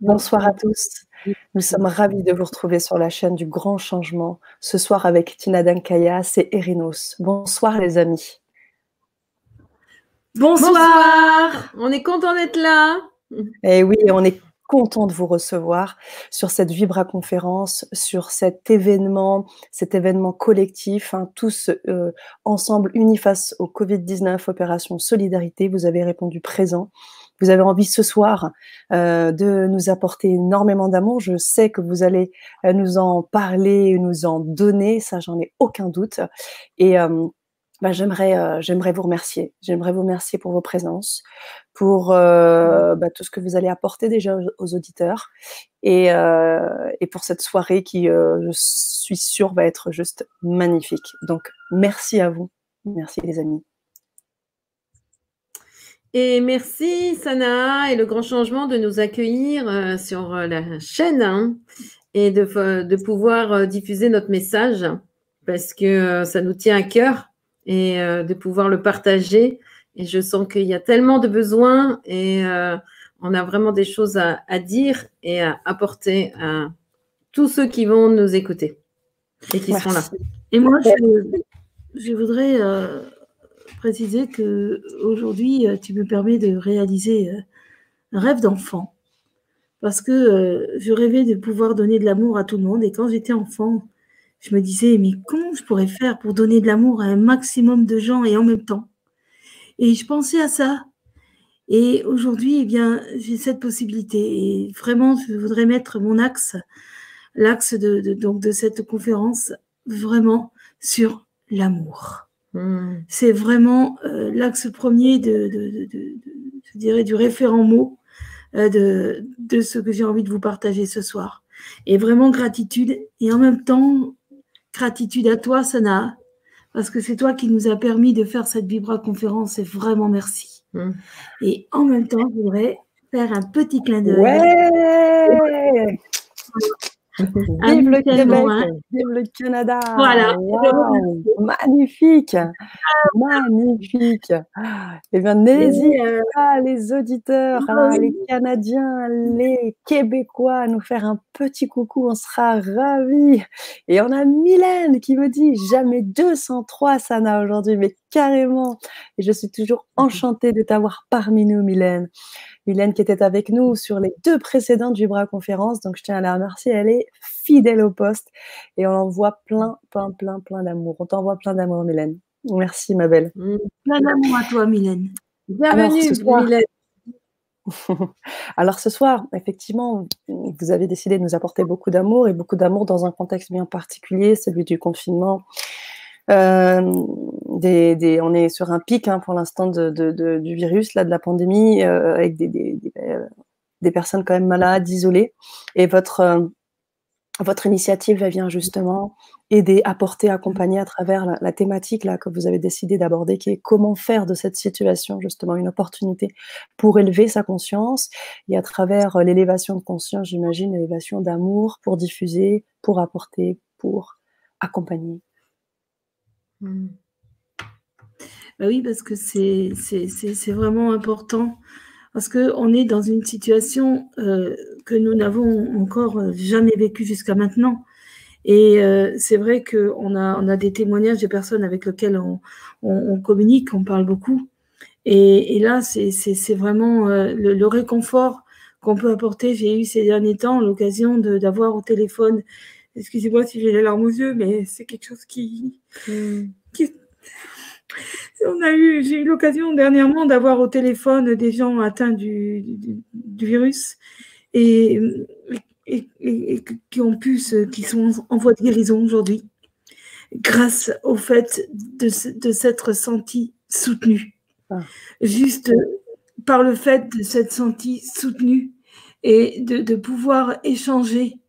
Bonsoir à tous. Nous sommes ravis de vous retrouver sur la chaîne du Grand Changement, ce soir avec Tina Dankayas et Erinos. Bonsoir les amis. Bonsoir. On est content d'être là. Et eh oui, on est content de vous recevoir sur cette Vibra conférence, sur cet événement, cet événement collectif, hein, tous euh, ensemble unis face au Covid-19, opération Solidarité. Vous avez répondu présent. Vous avez envie ce soir euh, de nous apporter énormément d'amour. Je sais que vous allez euh, nous en parler, nous en donner, ça j'en ai aucun doute. Et bah, j'aimerais, euh, j'aimerais vous remercier. J'aimerais vous remercier pour vos présences, pour euh, bah, tout ce que vous allez apporter déjà aux, auditeurs et, euh, et, pour cette soirée qui, je suis sûre, va être juste magnifique. Donc, merci à vous. Merci les amis. Et merci Sana et le grand changement de nous accueillir sur la chaîne hein, et de, de pouvoir diffuser notre message parce que ça nous tient à cœur et euh, de pouvoir le partager. Et je sens qu'il y a tellement de besoins et euh, on a vraiment des choses à, dire et à apporter à tous ceux qui vont nous écouter et qui sont là. Et moi, je, voudrais euh, préciser que aujourd'hui, tu me permets de réaliser un rêve d'enfant. Parce que je rêvais de pouvoir donner de l'amour à tout le monde. Et quand j'étais enfant, je me disais, mais comment je pourrais faire pour donner de l'amour à un maximum de gens et en même temps? Et je pensais à ça. Et aujourd'hui, eh bien, j'ai cette possibilité. Et vraiment, je voudrais mettre mon axe, l'axe de, donc de cette conférence, vraiment sur l'amour. Hmm. C'est vraiment euh, l'axe premier de, je dirais, du référent mot euh, de, de ce que j'ai envie de vous partager ce soir. Et vraiment gratitude. Et en même temps, Gratitude à toi, Sana, parce que c'est toi qui nous a permis de faire cette Vibra conférence et vraiment merci. Hmm. Et en même temps, je voudrais faire un petit clin d'œil. Ouais Vive le Québec, hein. vive le Canada. Voilà. Magnifique, magnifique. Eh bien, n'hésitez pas, les auditeurs, hein, les Canadiens, les Québécois, à nous faire un petit coucou. On sera ravis. Et on a Mylène qui me dit jamais 203 Sana aujourd'hui, mais carrément. Et je suis toujours enchantée de t'avoir parmi nous, Mylène. Mylène qui était avec nous sur les deux précédentes Vibra conférences. Donc, je tiens à la remercier. Elle est fidèle au poste et on envoie plein, plein, plein, plein d'amour. On t'envoie plein d'amour, Mylène. Merci, ma belle. Mm. Plein d'amour à toi, Mylène. Bienvenue, Mylène. Alors ce soir, effectivement, vous avez décidé de nous apporter beaucoup d'amour et beaucoup d'amour dans un contexte bien particulier, celui du confinement. Euh, on est sur un pic hein, pour l'instant du virus, là, de la pandémie, euh, avec des, euh, des, personnes quand même malades, isolées. Et votre, initiative vient justement aider, apporter, accompagner à travers la, thématique là, que vous avez décidé d'aborder, qui est comment faire de cette situation justement une opportunité pour élever sa conscience et à travers l'élévation de conscience, j'imagine, l'élévation d'amour pour diffuser, pour apporter, pour accompagner. Mmh. Bah oui, parce que c'est vraiment important. Parce qu'on est dans une situation euh, que nous n'avons encore euh, jamais vécue jusqu'à maintenant. Et euh, c'est vrai qu'on a, des témoignages des personnes avec lesquelles on, communique, on parle beaucoup. Et, là, c'est vraiment le, réconfort qu'on peut apporter. J'ai eu ces derniers temps l'occasion d'avoir au téléphone, excusez-moi si j'ai les larmes aux yeux, mais c'est quelque chose qui, qui on a eu, j'ai eu l'occasion dernièrement d'avoir au téléphone des gens atteints du, virus et, qui ont pu, qui sont en voie de guérison aujourd'hui, grâce au fait de, s'être senti soutenu. Ah. Juste par le fait de s'être senti soutenu et de, pouvoir échanger.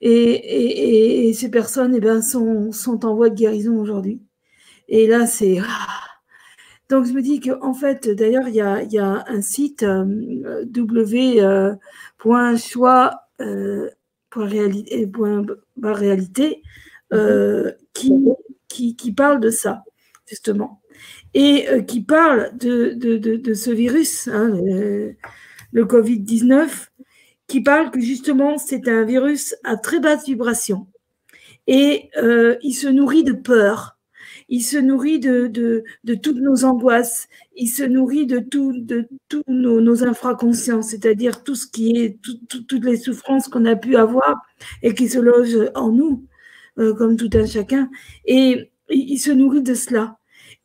Et, ces personnes eh ben, sont, en voie de guérison aujourd'hui. Et là, c'est. Ah. Donc, je me dis qu'en fait, d'ailleurs, il y a, un site euh, euh, qui, parle de ça, justement. Et euh, qui parle de, ce virus, hein, le Covid-19, qui parle que justement c'est un virus à très basse vibration. Et euh, il se nourrit de peur, il se nourrit de, de, de, toutes nos angoisses, il se nourrit de tout, de tous nos, nos c'est-à-dire tout ce qui est toutes les souffrances qu'on a pu avoir et qui se logent en nous, euh, comme tout un chacun, et il se nourrit de cela.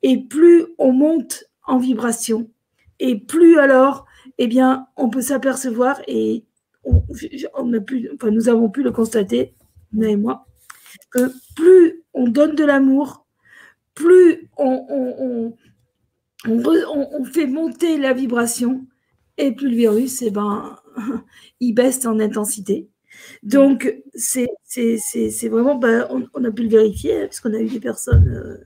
Et plus on monte en vibration, et plus alors, eh bien, on peut s'apercevoir et on, a pu, enfin, nous avons pu le constater, moi et moi, que plus on donne de l'amour, plus on, on, fait monter la vibration, et plus le virus, eh ben, il baisse en intensité. Donc, c'est vraiment, ben, on, a pu le vérifier, hein, puisqu'on a eu des personnes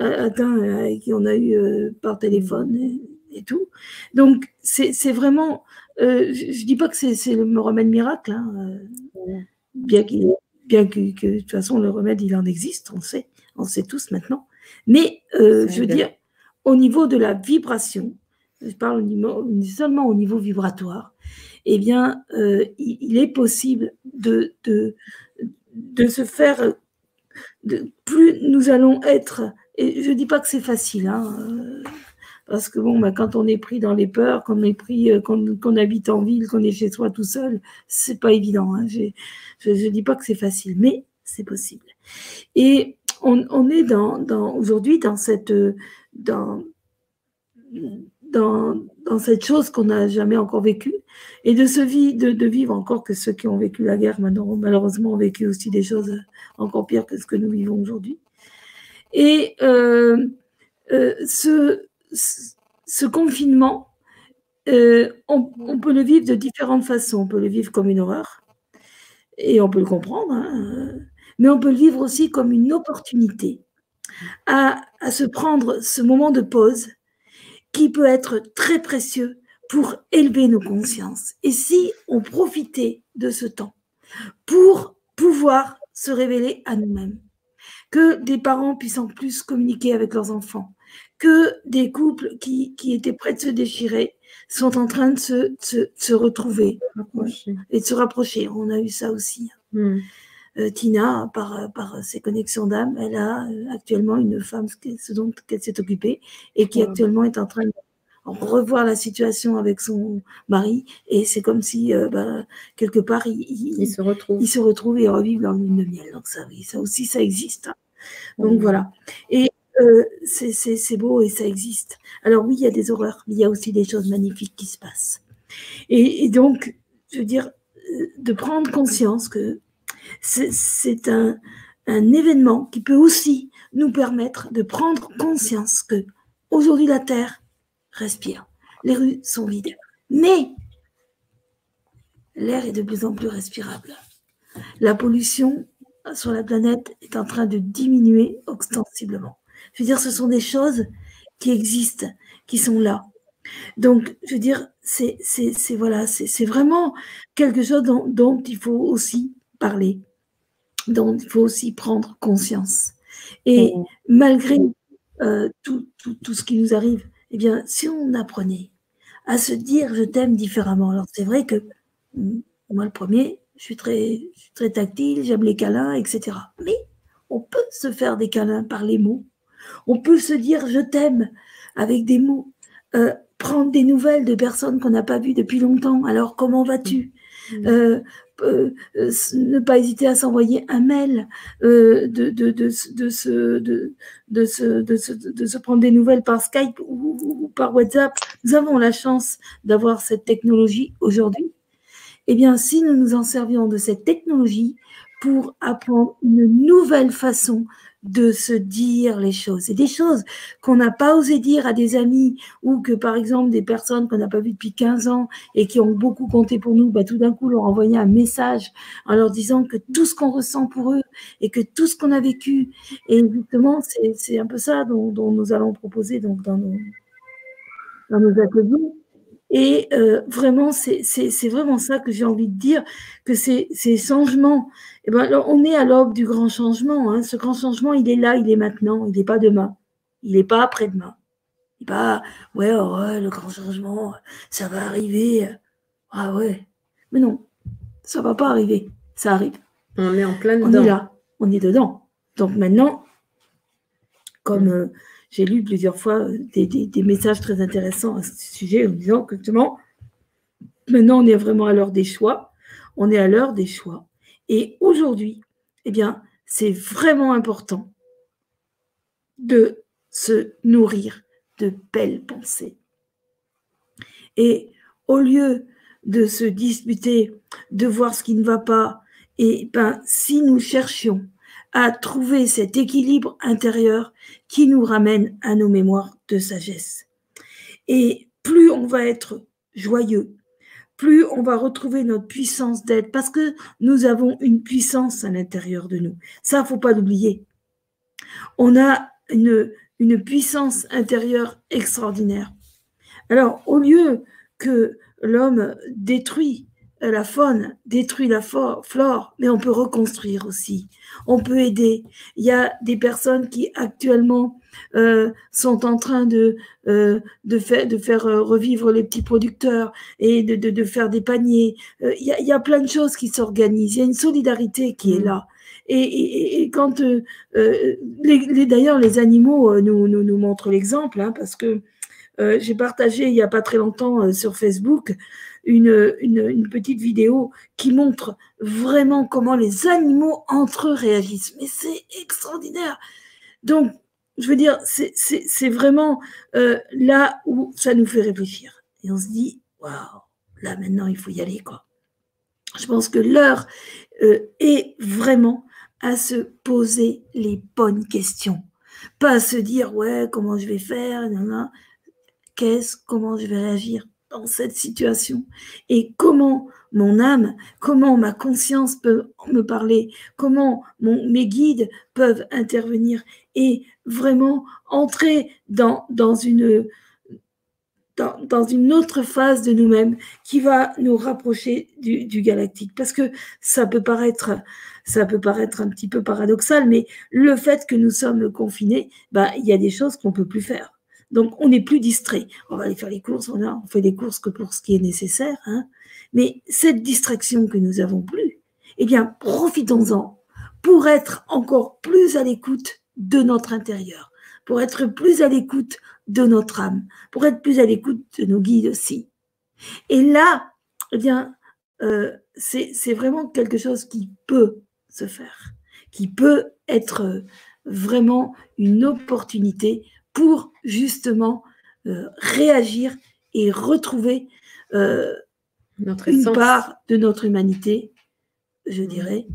euh, atteintes euh, qui on a eu euh, par téléphone et, tout. Donc, c'est vraiment, je ne dis pas que c'est le remède miracle, hein, bien qu'il bien que, de toute façon le remède il en existe, on sait, on sait tous maintenant. Mais je veux dire, au niveau de la vibration, je parle seulement au niveau vibratoire, eh bien, euh, il, est possible de, de, de se faire, de, plus nous allons être, et je ne dis pas que c'est facile, hein, euh, parce que bon, bah, quand on est pris dans les peurs, qu'on est pris, euh, qu'on habite en ville, qu'on est chez soi tout seul, c'est pas évident. Hein, je ne dis pas que c'est facile, mais c'est possible. Et on, on est dans, dans aujourd'hui dans cette dans dans, dans cette chose qu'on n'a jamais encore vécue et de, se vie, de, de, vivre encore que ceux qui ont vécu la guerre malheureusement ont vécu aussi des choses encore pires que ce que nous vivons aujourd'hui. Et euh, euh, ce, ce, confinement, euh, on, peut le vivre de différentes façons. On peut le vivre comme une horreur et on peut le comprendre, hein, mais on peut le vivre aussi comme une opportunité à, à se prendre ce moment de pause qui peut être très précieux pour élever nos consciences. Et si on profitait de ce temps pour pouvoir se révéler à nous-mêmes, que des parents puissent en plus communiquer avec leurs enfants, que des couples qui, qui étaient prêts de se déchirer sont en train de se, se, retrouver et de se rapprocher. On a eu ça aussi. Hmm. Euh, Tina, par, par ses connexions d'âme, elle a euh, actuellement une femme, ce dont elle s'est occupée, et qui actuellement est en train de revoir la situation avec son mari. Et c'est comme si, euh, bah, quelque part, il, se retrouve. il se retrouve et revivent leur lune de miel. Donc ça, oui, ça aussi, ça existe. Hein. Donc voilà. Et c'est beau et ça existe. Alors oui, il y a des horreurs, mais il y a aussi des choses magnifiques qui se passent. et donc, je veux dire, de prendre conscience que c'est un, événement qui peut aussi nous permettre de prendre conscience que aujourd'hui la Terre respire, les rues sont vides, mais l'air est de plus en plus respirable. La pollution sur la planète est en train de diminuer ostensiblement. Je veux dire, ce sont des choses qui existent, qui sont là. Donc, je veux dire, c'est voilà, c'est vraiment quelque chose dont il faut aussi parler, dont il faut aussi prendre conscience. Et mmh. malgré euh, tout, tout, ce qui nous arrive, eh bien, si on apprenait à se dire je t'aime différemment, alors c'est vrai que mmh, moi le premier, je suis très, très tactile, j'aime les câlins, etc. Mais on peut se faire des câlins par les mots. On peut se dire je t'aime avec des mots. Euh, prendre des nouvelles de personnes qu'on n'a pas vues depuis longtemps. Alors, comment vas-tu? Mmh. euh, euh, euh, ne pas hésiter à s'envoyer un mail, de, de, de, de, se, de, de, se, de, se, de se prendre des nouvelles par Skype ou, par WhatsApp. Nous avons la chance d'avoir cette technologie aujourd'hui. Eh bien, si nous nous en servions de cette technologie pour apprendre une nouvelle façon de se dire les choses. C'est des choses qu'on n'a pas osé dire à des amis ou que, par exemple, des personnes qu'on n'a pas vues depuis 15 ans et qui ont beaucoup compté pour nous, bah, tout d'un coup, leur envoyer un message en leur disant que tout ce qu'on ressent pour eux et que tout ce qu'on a vécu, et justement, c'est un peu ça dont, nous allons proposer donc, dans, nos, dans nos ateliers. Et euh, vraiment, c'est vraiment ça que j'ai envie de dire, que ces, ces changements, eh ben, on est à l'aube du grand changement. Hein. Ce grand changement, il est là, il est maintenant, il n'est pas demain, il n'est pas après-demain. Il n'est pas, ouais, oh, ouais, le grand changement, ça va arriver. Ah ouais, Mais non, ça va pas arriver. Ça arrive. On est en plein dedans. On est là, on est dedans. Donc maintenant, comme euh, j'ai lu plusieurs fois des, messages très intéressants à ce sujet en disant que justement, maintenant on est vraiment à l'heure des choix. On est à l'heure des choix. Et aujourd'hui, eh bien, c'est vraiment important de se nourrir de belles pensées. Et au lieu de se disputer, de voir ce qui ne va pas, et ben, si nous cherchions à trouver cet équilibre intérieur qui nous ramène à nos mémoires de sagesse. Et plus on va être joyeux, plus on va retrouver notre puissance d'être, parce que nous avons une puissance à l'intérieur de nous. Ça, faut pas l'oublier. On a une, une puissance intérieure extraordinaire. Alors, au lieu que l'homme détruit la faune, détruit la flore, mais on peut reconstruire aussi. On peut aider. Il y a des personnes qui actuellement euh, sont en train de, euh, de, faire, de faire euh, revivre les petits producteurs et de, de, faire des paniers. il, y a, il, y a, plein de choses qui s'organisent. Il y a une solidarité qui est mmh. là. Et, et, quand les, d'ailleurs les animaux nous, nous, nous montrent l'exemple, hein, parce que j'ai partagé il n'y a pas très longtemps sur Facebook une, une, petite vidéo qui montre vraiment comment les animaux entre eux réagissent. Mais c'est extraordinaire. Donc, je veux dire, c'est vraiment euh, là où ça nous fait réfléchir. Et on se dit, waouh, là maintenant, il faut y aller, quoi. Je pense que l'heure euh, est vraiment à se poser les bonnes questions. Pas à se dire, ouais, comment je vais faire, qu'est-ce, comment je vais réagir? Dans cette situation et comment mon âme, comment ma conscience peut me parler, comment mes guides peuvent intervenir et vraiment entrer dans, une, autre phase de nous-mêmes qui va nous rapprocher du, galactique. Parce que ça peut paraître, ça peut paraître un petit peu paradoxal, mais le fait que nous sommes confinés, bah, il y a des choses qu'on peut plus faire. Donc, on n'est plus distrait. On va aller faire les courses, on, fait des courses que pour ce qui est nécessaire. Hein. Mais cette distraction que nous avons plus, eh bien, profitons-en pour être encore plus à l'écoute de notre intérieur, pour être plus à l'écoute de notre âme, pour être plus à l'écoute de nos guides aussi. Et là, eh bien, euh, c'est vraiment quelque chose qui peut se faire, qui peut être vraiment une opportunité pour justement euh, réagir et retrouver euh, notre une part de notre humanité, je dirais,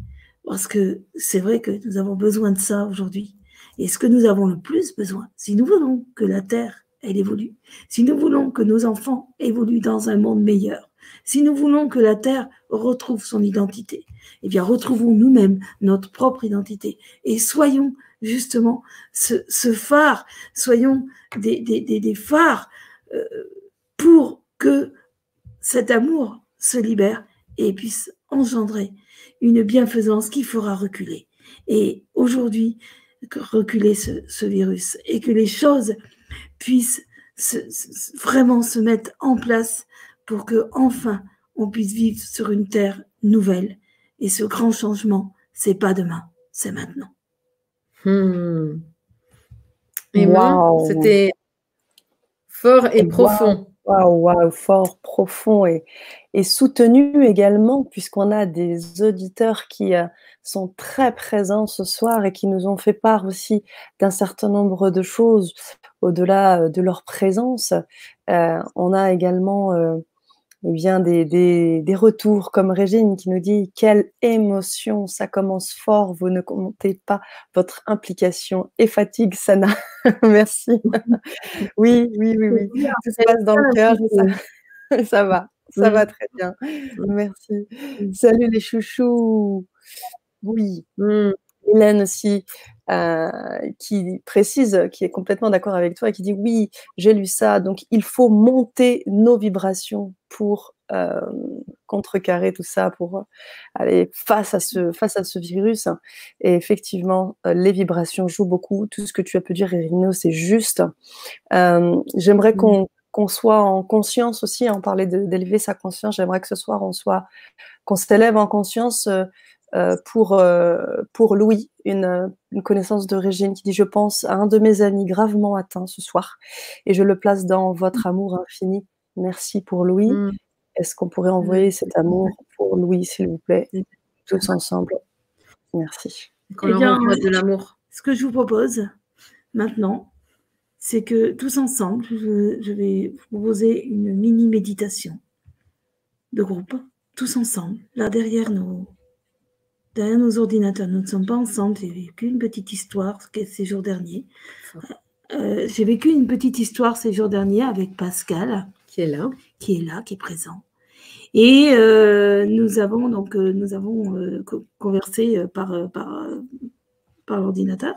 parce que c'est vrai que nous avons besoin de ça aujourd'hui. Et ce que nous avons le plus besoin, si nous voulons que la Terre, elle évolue, si nous voulons que nos enfants évoluent dans un monde meilleur, si nous voulons que la Terre retrouve son identité, eh bien, retrouvons nous-mêmes notre propre identité et soyons justement ce, phare, soyons des, phares euh, pour que cet amour se libère et puisse engendrer une bienfaisance qui fera reculer. Et aujourd'hui, reculer ce, virus et que les choses puissent vraiment se mettre en place pour que enfin on puisse vivre sur une terre nouvelle. Et ce grand changement, c'est pas demain, c'est maintenant. Hmm. Et wow. c'était fort et profond. Waouh, wow, fort, profond et, et soutenu également, puisqu'on a des auditeurs qui euh, sont très présents ce soir et qui nous ont fait part aussi d'un certain nombre de choses au-delà euh, de leur présence. Euh, on a également eh bien, des, des, des, retours comme Régine qui nous dit quelle émotion, ça commence fort, vous ne comptez pas votre implication et fatigue, Sana. Merci. oui, oui, oui, oui. Tout se passe dans le cœur. Ça, ça, va, ça va très bien. Merci. Salut les chouchous. Oui. Hélène aussi, euh, qui précise, qui est complètement d'accord avec toi et qui dit oui, j'ai lu ça, donc il faut monter nos vibrations pour euh, contrecarrer tout ça, pour aller face à ce, face à ce virus. Et effectivement, euh, les vibrations jouent beaucoup. Tout ce que tu as pu dire, Irino, c'est juste. J'aimerais qu'on qu'on soit en conscience aussi. On parlait d'élever sa conscience. J'aimerais que ce soir, on soit, qu'on s'élève en conscience pour, euh, pour Louis, une, une, connaissance d'origine qui dit Je pense à un de mes amis gravement atteint ce soir et je le place dans votre amour infini. Merci pour Louis. Mm. Est-ce qu'on pourrait envoyer cet amour pour Louis, s'il vous plaît, tous ensemble Merci. Eh bien, de l'amour. Ce que je vous propose maintenant, c'est que tous ensemble, je, vais vous proposer une mini méditation de groupe, tous ensemble, là derrière nos, derrière nos ordinateurs. Nous ne sommes pas ensemble, j'ai vécu une petite histoire ces jours derniers. Euh, j'ai vécu une petite histoire ces jours derniers avec Pascal. Qui est là. Qui est là, qui est présent. Et euh, nous avons donc euh, nous avons conversé par, par, par l'ordinateur.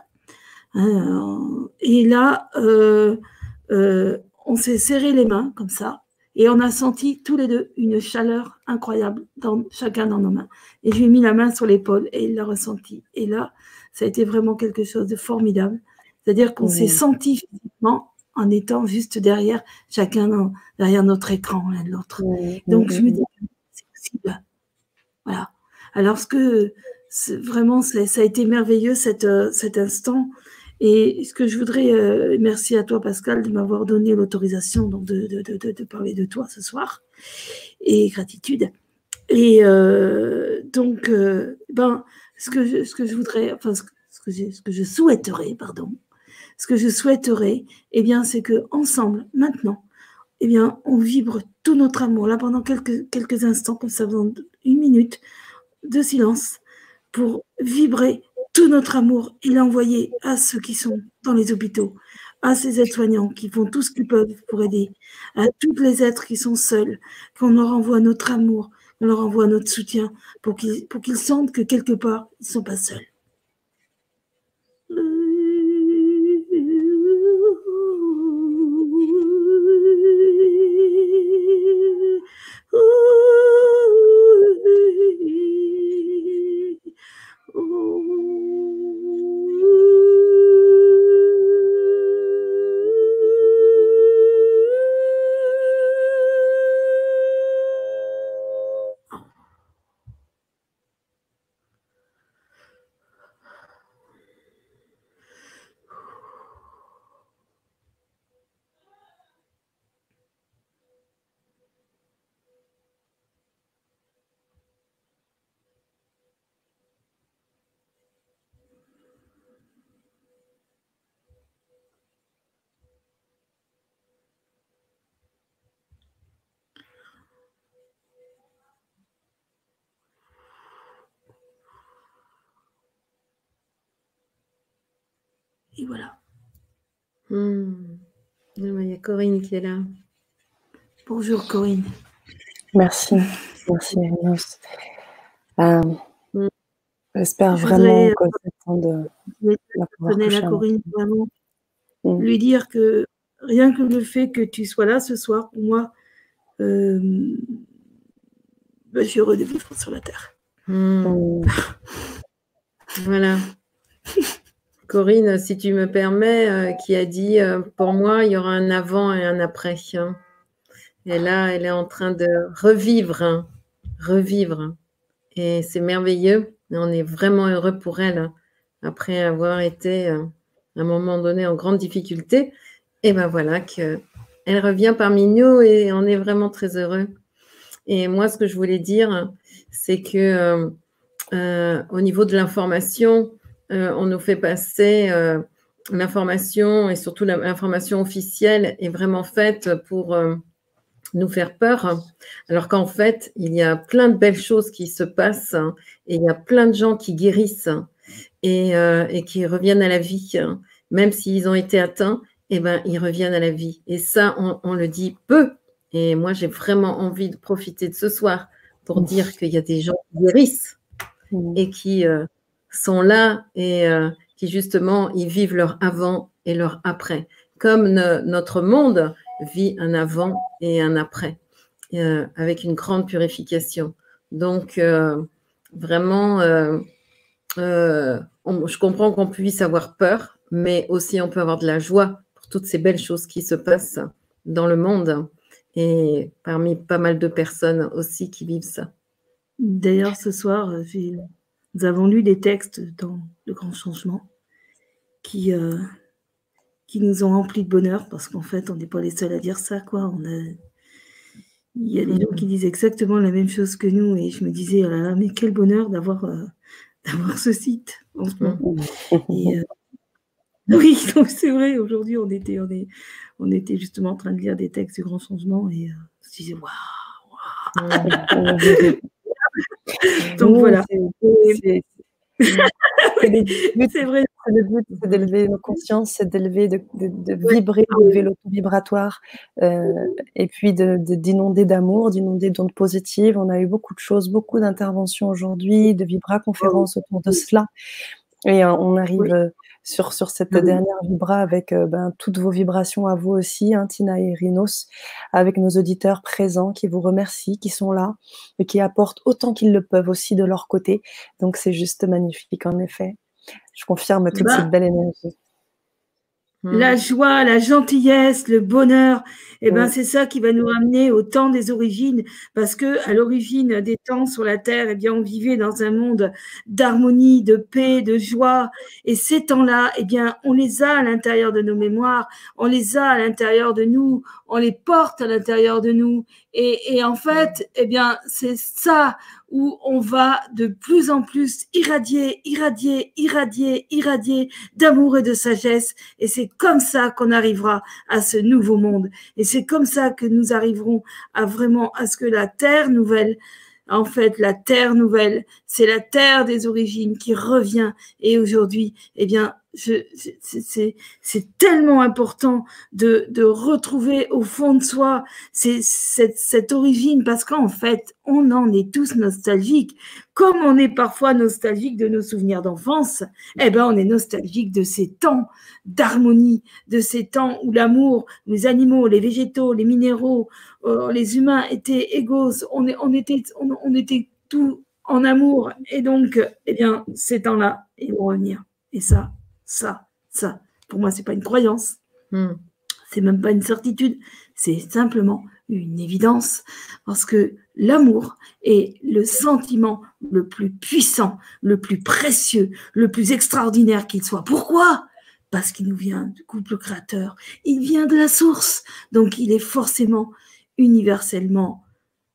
Hein, et là, on s'est serré les mains comme ça. Et on a senti tous les deux une chaleur incroyable, dans, chacun dans nos mains. Et je lui ai mis la main sur l'épaule et il l'a ressenti. Et là, ça a été vraiment quelque chose de formidable. C'est-à-dire qu'on s'est senti physiquement en étant juste derrière chacun derrière notre écran l'un de l'autre. Donc je me dis c'est possible. Voilà. Alors ce que vraiment ça, a été merveilleux cet, euh, cet instant et ce que je voudrais, euh, merci à toi Pascal de m'avoir donné l'autorisation de, de, de, de, parler de toi ce soir et gratitude. Et euh, donc, euh, ben, ce que, je, ce que je voudrais, enfin, ce, que, je, ce que je souhaiterais, pardon, ce que je souhaiterais, eh bien, c'est que ensemble, maintenant, eh bien, on vibre tout notre amour là pendant quelques, quelques instants, comme ça, pendant une minute de silence, pour vibrer tout notre amour et l'envoyer à ceux qui sont dans les hôpitaux, à ces aides-soignants qui font tout ce qu'ils peuvent pour aider, à tous les êtres qui sont seuls, qu'on leur envoie notre amour, qu'on leur envoie notre soutien pour qu'ils pour qu'ils sentent que quelque part, ils ne sont pas seuls. Corinne qui est là. Bonjour Corinne. Merci. Merci Agnès. Euh, hmm. J'espère vraiment que de la, la Corinne, vraiment. Hmm. Lui dire que rien que le fait que tu sois là ce soir, pour moi, euh, ben, je suis heureux de vivre sur la terre. voilà. Corinne, si tu me permets, euh, qui a dit euh, pour moi, il y aura un avant et un après. Hein. Et là, elle est en train de revivre, hein, revivre. Et c'est merveilleux. On est vraiment heureux pour elle hein, après avoir été euh, à un moment donné en grande difficulté. Et ben voilà que elle revient parmi nous et on est vraiment très heureux. Et moi, ce que je voulais dire, c'est que au niveau de l'information, euh, on nous fait passer euh, l'information et surtout l'information officielle est vraiment faite pour euh, nous faire peur, alors qu'en fait, il y a plein de belles choses qui se passent et il y a plein de gens qui guérissent et, qui reviennent à la vie, même s'ils ont été atteints, eh ben, ils reviennent à la vie. Et ça, on, le dit peu. Et moi, j'ai vraiment envie de profiter de ce soir pour dire qu'il y a des gens qui guérissent et qui, sont là et euh, qui justement, ils vivent leur avant et leur après. Comme notre monde vit un avant et un après, euh, avec une grande purification. Donc, euh, vraiment, je comprends qu'on puisse avoir peur, mais aussi on peut avoir de la joie pour toutes ces belles choses qui se passent dans le monde et parmi pas mal de personnes aussi qui vivent ça. D'ailleurs, ce soir, nous avons lu des textes dans Le Grand Changement qui, euh, qui nous ont remplis de bonheur parce qu'en fait, on n'est pas les seuls à dire ça. Quoi. Il y a des gens qui disent exactement la même chose que nous et je me disais, oh là là, mais quel bonheur d'avoir euh, d'avoir ce site en ce moment. Euh, oui, c'est vrai, aujourd'hui, on était, on, était justement en train de lire des textes du grand changement et je disais, waouh, waouh. Donc voilà. C'est vrai. Le but, c'est d'élever nos consciences, c'est d'élever, de, de, vibrer, d'élever l'auto-vibratoire, euh, et puis d'inonder d'amour, d'inonder d'ondes positives. On a eu beaucoup de choses, beaucoup d'interventions aujourd'hui, de vibra-conférences autour de cela. Et euh, on arrive sur, sur cette dernière vibra avec ben, toutes vos vibrations à vous aussi, hein, Tina et Rhinos, avec nos auditeurs présents qui vous remercient, qui sont là et qui apportent autant qu'ils le peuvent aussi de leur côté. Donc c'est juste magnifique en effet. Je confirme toute bah. cette belle énergie. La hmm. joie, la gentillesse, le bonheur, eh ben, c'est ça qui va nous ramener au temps des origines, parce que à l'origine des temps sur la terre, eh bien, on vivait dans un monde d'harmonie, de paix, de joie, et ces temps-là, eh bien, on les a à l'intérieur de nos mémoires, on les a à l'intérieur de nous, on les porte à l'intérieur de nous, et, en fait, eh bien, c'est ça où on va de plus en plus irradier, irradier, irradier, irradier d'amour et de sagesse. Et c'est comme ça qu'on arrivera à ce nouveau monde. Et c'est comme ça que nous arriverons à vraiment, à ce que la terre nouvelle, en fait, la terre nouvelle, c'est la terre des origines qui revient. Et aujourd'hui, eh bien, c'est tellement important de, de, retrouver au fond de soi cette, cette origine parce qu'en fait, on en est tous nostalgiques. Comme on est parfois nostalgique de nos souvenirs d'enfance, eh ben, on est nostalgique de ces temps d'harmonie, de ces temps où l'amour, les animaux, les végétaux, les minéraux, euh, les humains étaient égaux. On, on, était, on, on était tout en amour. Et donc, eh bien, ces temps-là, ils vont revenir. Et ça, ça, ça. Pour moi, c'est pas une croyance. Hmm. C'est même pas une certitude. C'est simplement une évidence parce que l'amour est le sentiment le plus puissant, le plus précieux, le plus extraordinaire qu'il soit. Pourquoi? Parce qu'il nous vient du couple créateur. Il vient de la source. Donc, il est forcément universellement.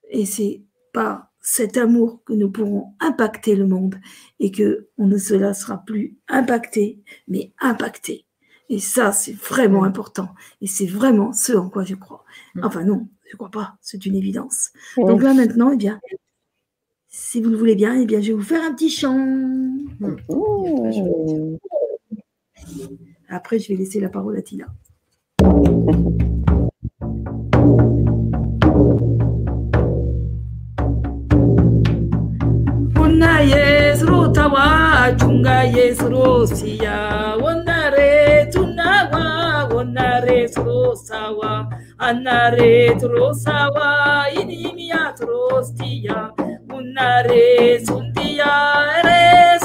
Et c'est pas cet amour que nous pourrons impacter le monde et que on ne se laissera plus impacter, mais impacter. Et ça, c'est vraiment important. Et c'est vraiment ce en quoi je crois. Mm. Enfin non, je crois pas. C'est une évidence. Donc là maintenant, eh bien, si vous le voulez bien, eh bien, je vais vous faire un petit chant. Mm. Après, je vais laisser la parole à Tina. na Yesu tawachunga Yesu siya wanare tunawa wanare sawa anare sawa inimia trostiya unare sundiya ere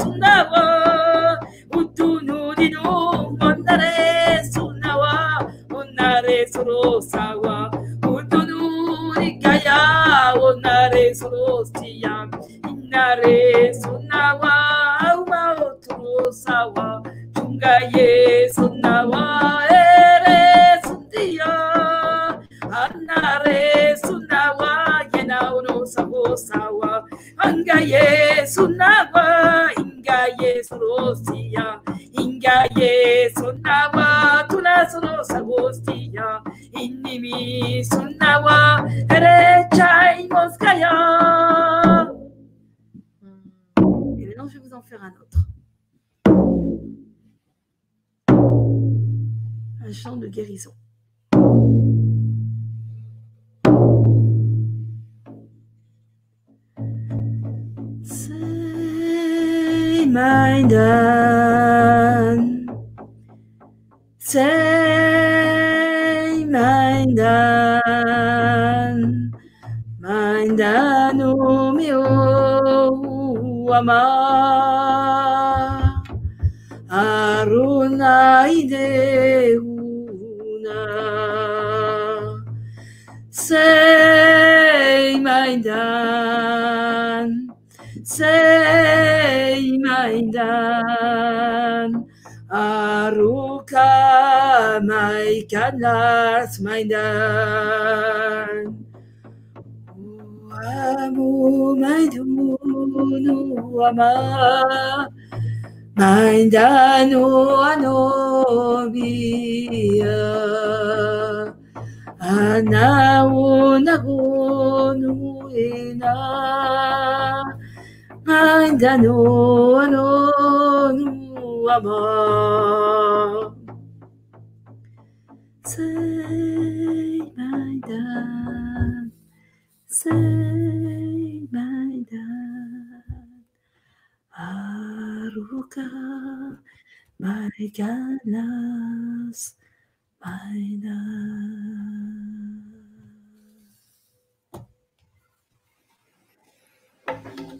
Mama. Mindano Anobia Anaunagonu Ina Mindano Anonu Ama. Say my Say. Aruka my ganas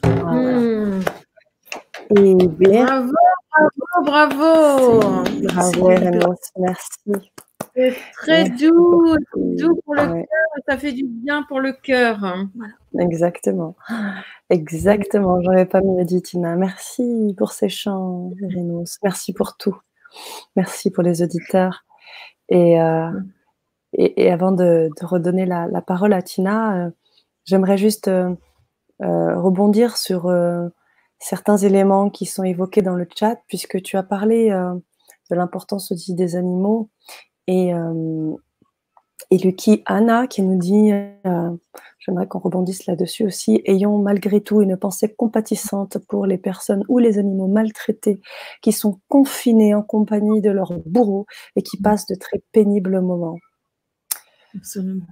Hmm. Et bien, Bravo, bravo, bravo. merci. C'est très Merci doux, doux pour le Ouais, cœur, ça fait du bien pour le cœur. exactement. Exactement, j'aurais pas mieux dit Tina. Merci pour ces chants, Renos. Merci pour tout. Merci pour les auditeurs. Et, euh, et, et avant de, de redonner la, la parole à Tina, euh, j'aimerais juste euh, euh, rebondir sur euh, certains éléments qui sont évoqués dans le chat, puisque tu as parlé euh, de l'importance aussi des animaux. Et, euh, et Lucky Anna qui nous dit, euh, j'aimerais qu'on rebondisse là-dessus aussi, ayons malgré tout une pensée compatissante pour les personnes ou les animaux maltraités qui sont confinés en compagnie de leurs bourreaux et qui passent de très pénibles moments. Absolument.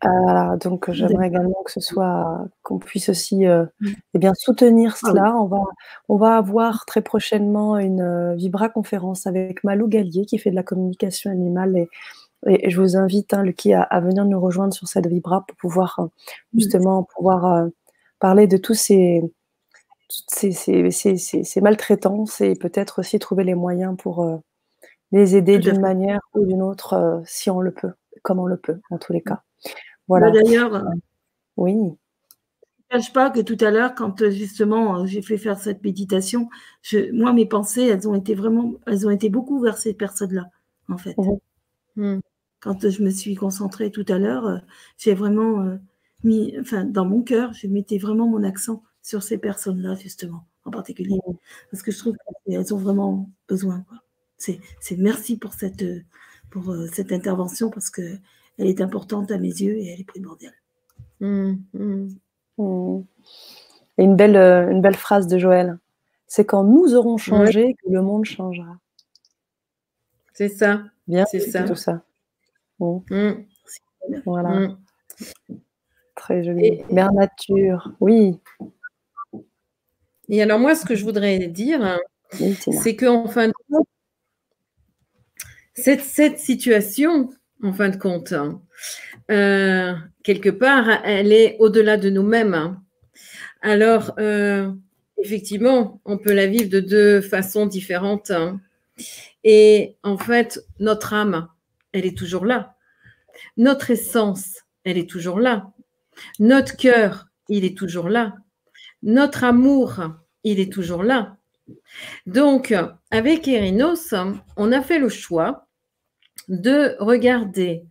Ah, donc j'aimerais également que ce soit qu'on puisse aussi euh, eh bien soutenir Ah cela. On va on va avoir très prochainement une euh, Vibra conférence avec Malou Gallier qui fait de la communication animale et, je vous invite hein, Lucky à, à venir nous rejoindre sur cette Vibra pour pouvoir euh, justement pouvoir euh, parler de tous ces ces, ces, ces, ces- ces maltraitances et peut-être aussi trouver les moyens pour euh, les aider d'une manière ou d'une autre euh, si on le peut, comme on le peut en tous les cas. Bah, Voilà. D'ailleurs, Oui. je ne cache pas que tout à l'heure, quand euh, justement euh, j'ai fait faire cette méditation, je, moi, mes pensées, elles ont été vraiment, elles ont été beaucoup vers ces personnes-là, en fait. Hmm. Quand euh, je me suis concentrée tout à l'heure, euh, j'ai vraiment euh, mis, enfin, dans mon cœur, je mettais vraiment mon accent sur ces personnes-là, justement, en particulier. Parce que je trouve qu'elles ont vraiment besoin. C'est c'est merci pour cette, euh, pour euh, cette intervention, parce que elle est importante à mes yeux et elle est primordiale. Hmm, hmm. Mm. Et une belle, euh, une belle phrase de Joël. C'est quand nous aurons changé que le monde changera. C'est ça. Bien, C'est ça. tout ça. Voilà, très joli. Et- Mère nature, oui. Et alors moi, ce que je voudrais dire, oui c'est qu'en fin de compte, cette, situation, en fin de compte, hein, euh, quelque part, elle est au-delà de nous-mêmes. hein. Alors, euh, effectivement, on peut la vivre de deux façons différentes. hein. Et en fait, notre âme, elle est toujours là. Notre essence, elle est toujours là. Notre cœur, il est toujours là. Notre amour, il est toujours là. Donc, avec Erinos, on a fait le choix de regarder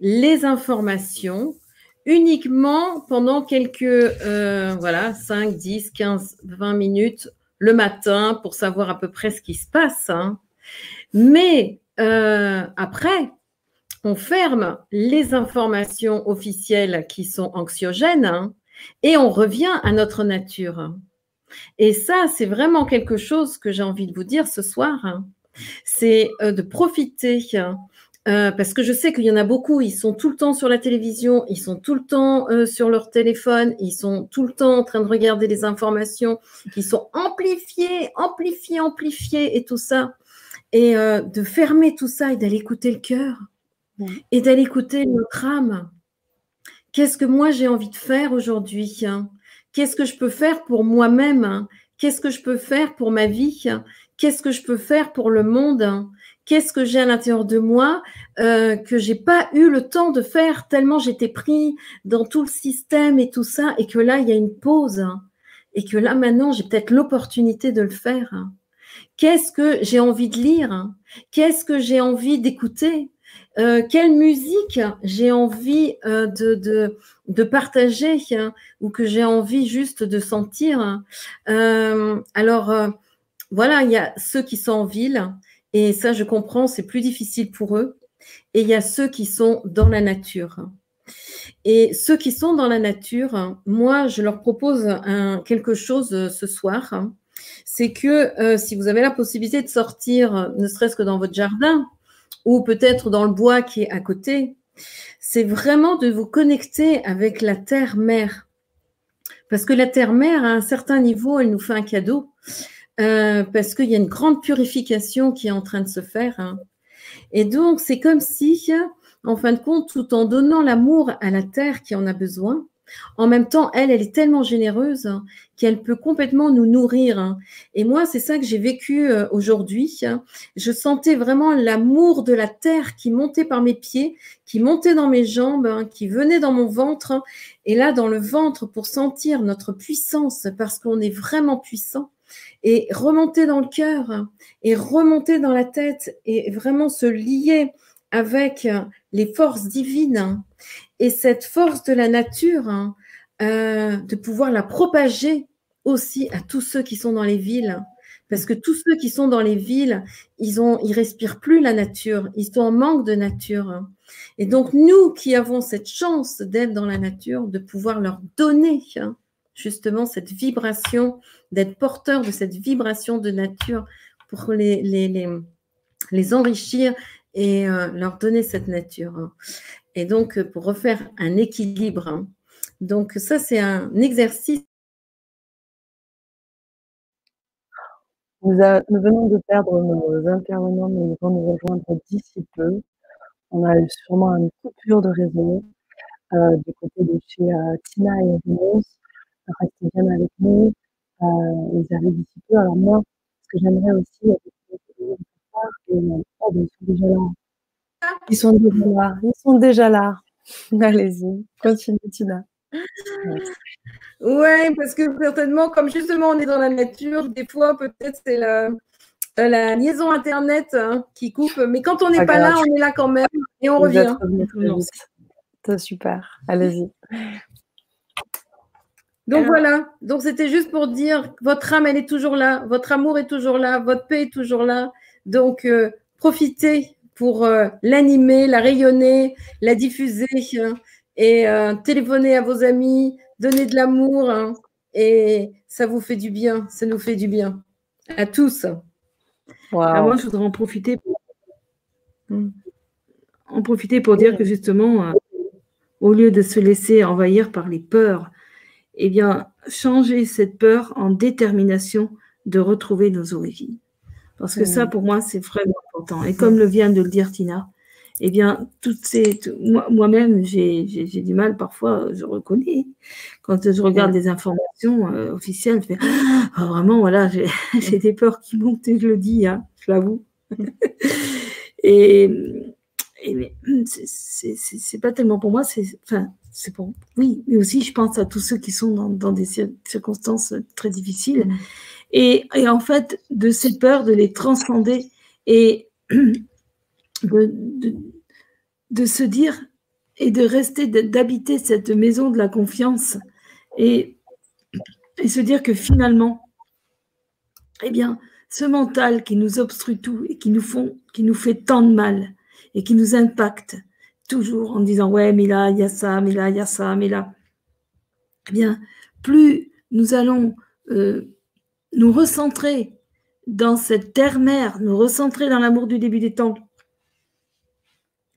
les informations uniquement pendant quelques, euh, voilà, 5, 10, 15, 20 minutes le matin pour savoir à peu près ce qui se passe. hein. Mais euh, après, on ferme les informations officielles qui sont anxiogènes hein, et on revient à notre nature. Et ça, c'est vraiment quelque chose que j'ai envie de vous dire ce soir. hein. C'est euh, de profiter, euh, parce que je sais qu'il y en a beaucoup, ils sont tout le temps sur la télévision, ils sont tout le temps euh, sur leur téléphone, ils sont tout le temps en train de regarder les informations qui sont amplifiées, amplifiées, amplifiées et tout ça. Et euh, de fermer tout ça et d'aller écouter le cœur et d'aller écouter notre âme. Qu'est-ce que moi j'ai envie de faire aujourd'hui hein? Qu'est-ce que je peux faire pour moi-même hein? Qu'est-ce que je peux faire pour ma vie? Qu'est-ce que je peux faire pour le monde qu'est-ce que j'ai à l'intérieur de moi euh, que j'ai pas eu le temps de faire tellement j'étais pris dans tout le système et tout ça, et que là il y a une pause, hein, et que là maintenant j'ai peut-être l'opportunité de le faire. Hein. Qu'est-ce que j'ai envie de lire hein? Qu'est-ce que j'ai envie d'écouter? Euh, Quelle musique j'ai envie euh, de, de, de, partager ou que j'ai envie juste de sentir Alors voilà, il y a ceux qui sont en ville, et ça je comprends, c'est plus difficile pour eux. Et il y a ceux qui sont dans la nature. Et ceux qui sont dans la nature, moi, je leur propose quelque chose euh, ce soir. C'est que euh, si vous avez la possibilité de sortir, ne serait-ce que dans votre jardin, ou peut-être dans le bois qui est à côté, c'est vraiment de vous connecter avec la terre-mère. Parce que la terre-mère, à un certain niveau, elle nous fait un cadeau. Euh, parce qu'il y a une grande purification qui est en train de se faire. Hein. Et donc, c'est comme si, en fin de compte, tout en donnant l'amour à la terre qui en a besoin, en même temps, elle, elle est tellement généreuse qu'elle peut complètement nous nourrir. Et moi, c'est ça que j'ai vécu euh, aujourd'hui. Je sentais vraiment l'amour de la terre qui montait par mes pieds, qui montait dans mes jambes, hein, qui venait dans mon ventre. Et là, dans le ventre, pour sentir notre puissance, parce qu'on est vraiment puissant, et remonter dans le cœur et remonter dans la tête et vraiment se lier avec les forces divines et cette force de la nature, euh, de pouvoir la propager aussi à tous ceux qui sont dans les villes. Parce que tous ceux qui sont dans les villes, ils ont, ils respirent plus la nature, ils sont en manque de nature. Et donc nous qui avons cette chance d'être dans la nature, de pouvoir leur donner justement cette vibration, d'être porteur de cette vibration de nature pour les, les, les, enrichir et euh, leur donner cette nature. Et donc, pour refaire un équilibre. Hein. Donc, ça, c'est un exercice. Nous, venons de perdre nos intervenants, mais ils vont nous rejoindre d'ici peu. On a eu sûrement une coupure de réseau euh, du côté de chez euh, Tina et Ramos rester bien avec nous. Euh, ils arrivent d'ici peu. Alors moi, ce que j'aimerais aussi, et, oh, ben, ils sont déjà là. Ils sont déjà là. Ils sont déjà là. Allez-y, continue Tina. Oui, parce que certainement, comme justement on est dans la nature, des fois peut-être c'est la, euh, la liaison internet hein, qui coupe, mais quand on n'est pas, là, on est là quand même et on revient. Super, allez-y. Donc voilà, donc c'était juste pour dire votre âme, elle est toujours là, votre amour est toujours là, votre paix est toujours là. Donc euh, profitez pour euh, l'animer, la rayonner, la diffuser hein, et euh, téléphoner à vos amis, donner de l'amour hein, et ça vous fait du bien, ça nous fait du bien à tous. Ah, moi, je voudrais en profiter pour, hmm. en profiter pour dire que justement, au lieu de se laisser envahir par les peurs, eh bien, changer cette peur en détermination de retrouver nos origines. Parce que ça, pour moi, c'est vraiment important. Et comme le vient de le dire Tina, eh bien, toutes ces, moi-même, j'ai du mal parfois, je reconnais, quand je regarde des informations euh, officielles, je fais, ah, vraiment, voilà, j'ai des peurs qui montent et je le dis, hein, je l'avoue. et, et c'est pas tellement pour moi, c'est, enfin, c'est bon. Oui, mais aussi je pense à tous ceux qui sont dans, des circonstances très difficiles. Mm. Et, en fait, de ces peurs, de les transcender et de, de, se dire et de rester, d'habiter cette maison de la confiance et, et se dire que finalement, eh bien, ce mental qui nous obstrue tout et qui nous, font, qui nous fait tant de mal et qui nous impacte, toujours en disant ouais, mais là, il y a ça, mais là, il y a ça, mais là. Eh bien, plus nous allons euh, nous recentrer dans cette terre-mère, nous recentrer dans l'amour du début des temps,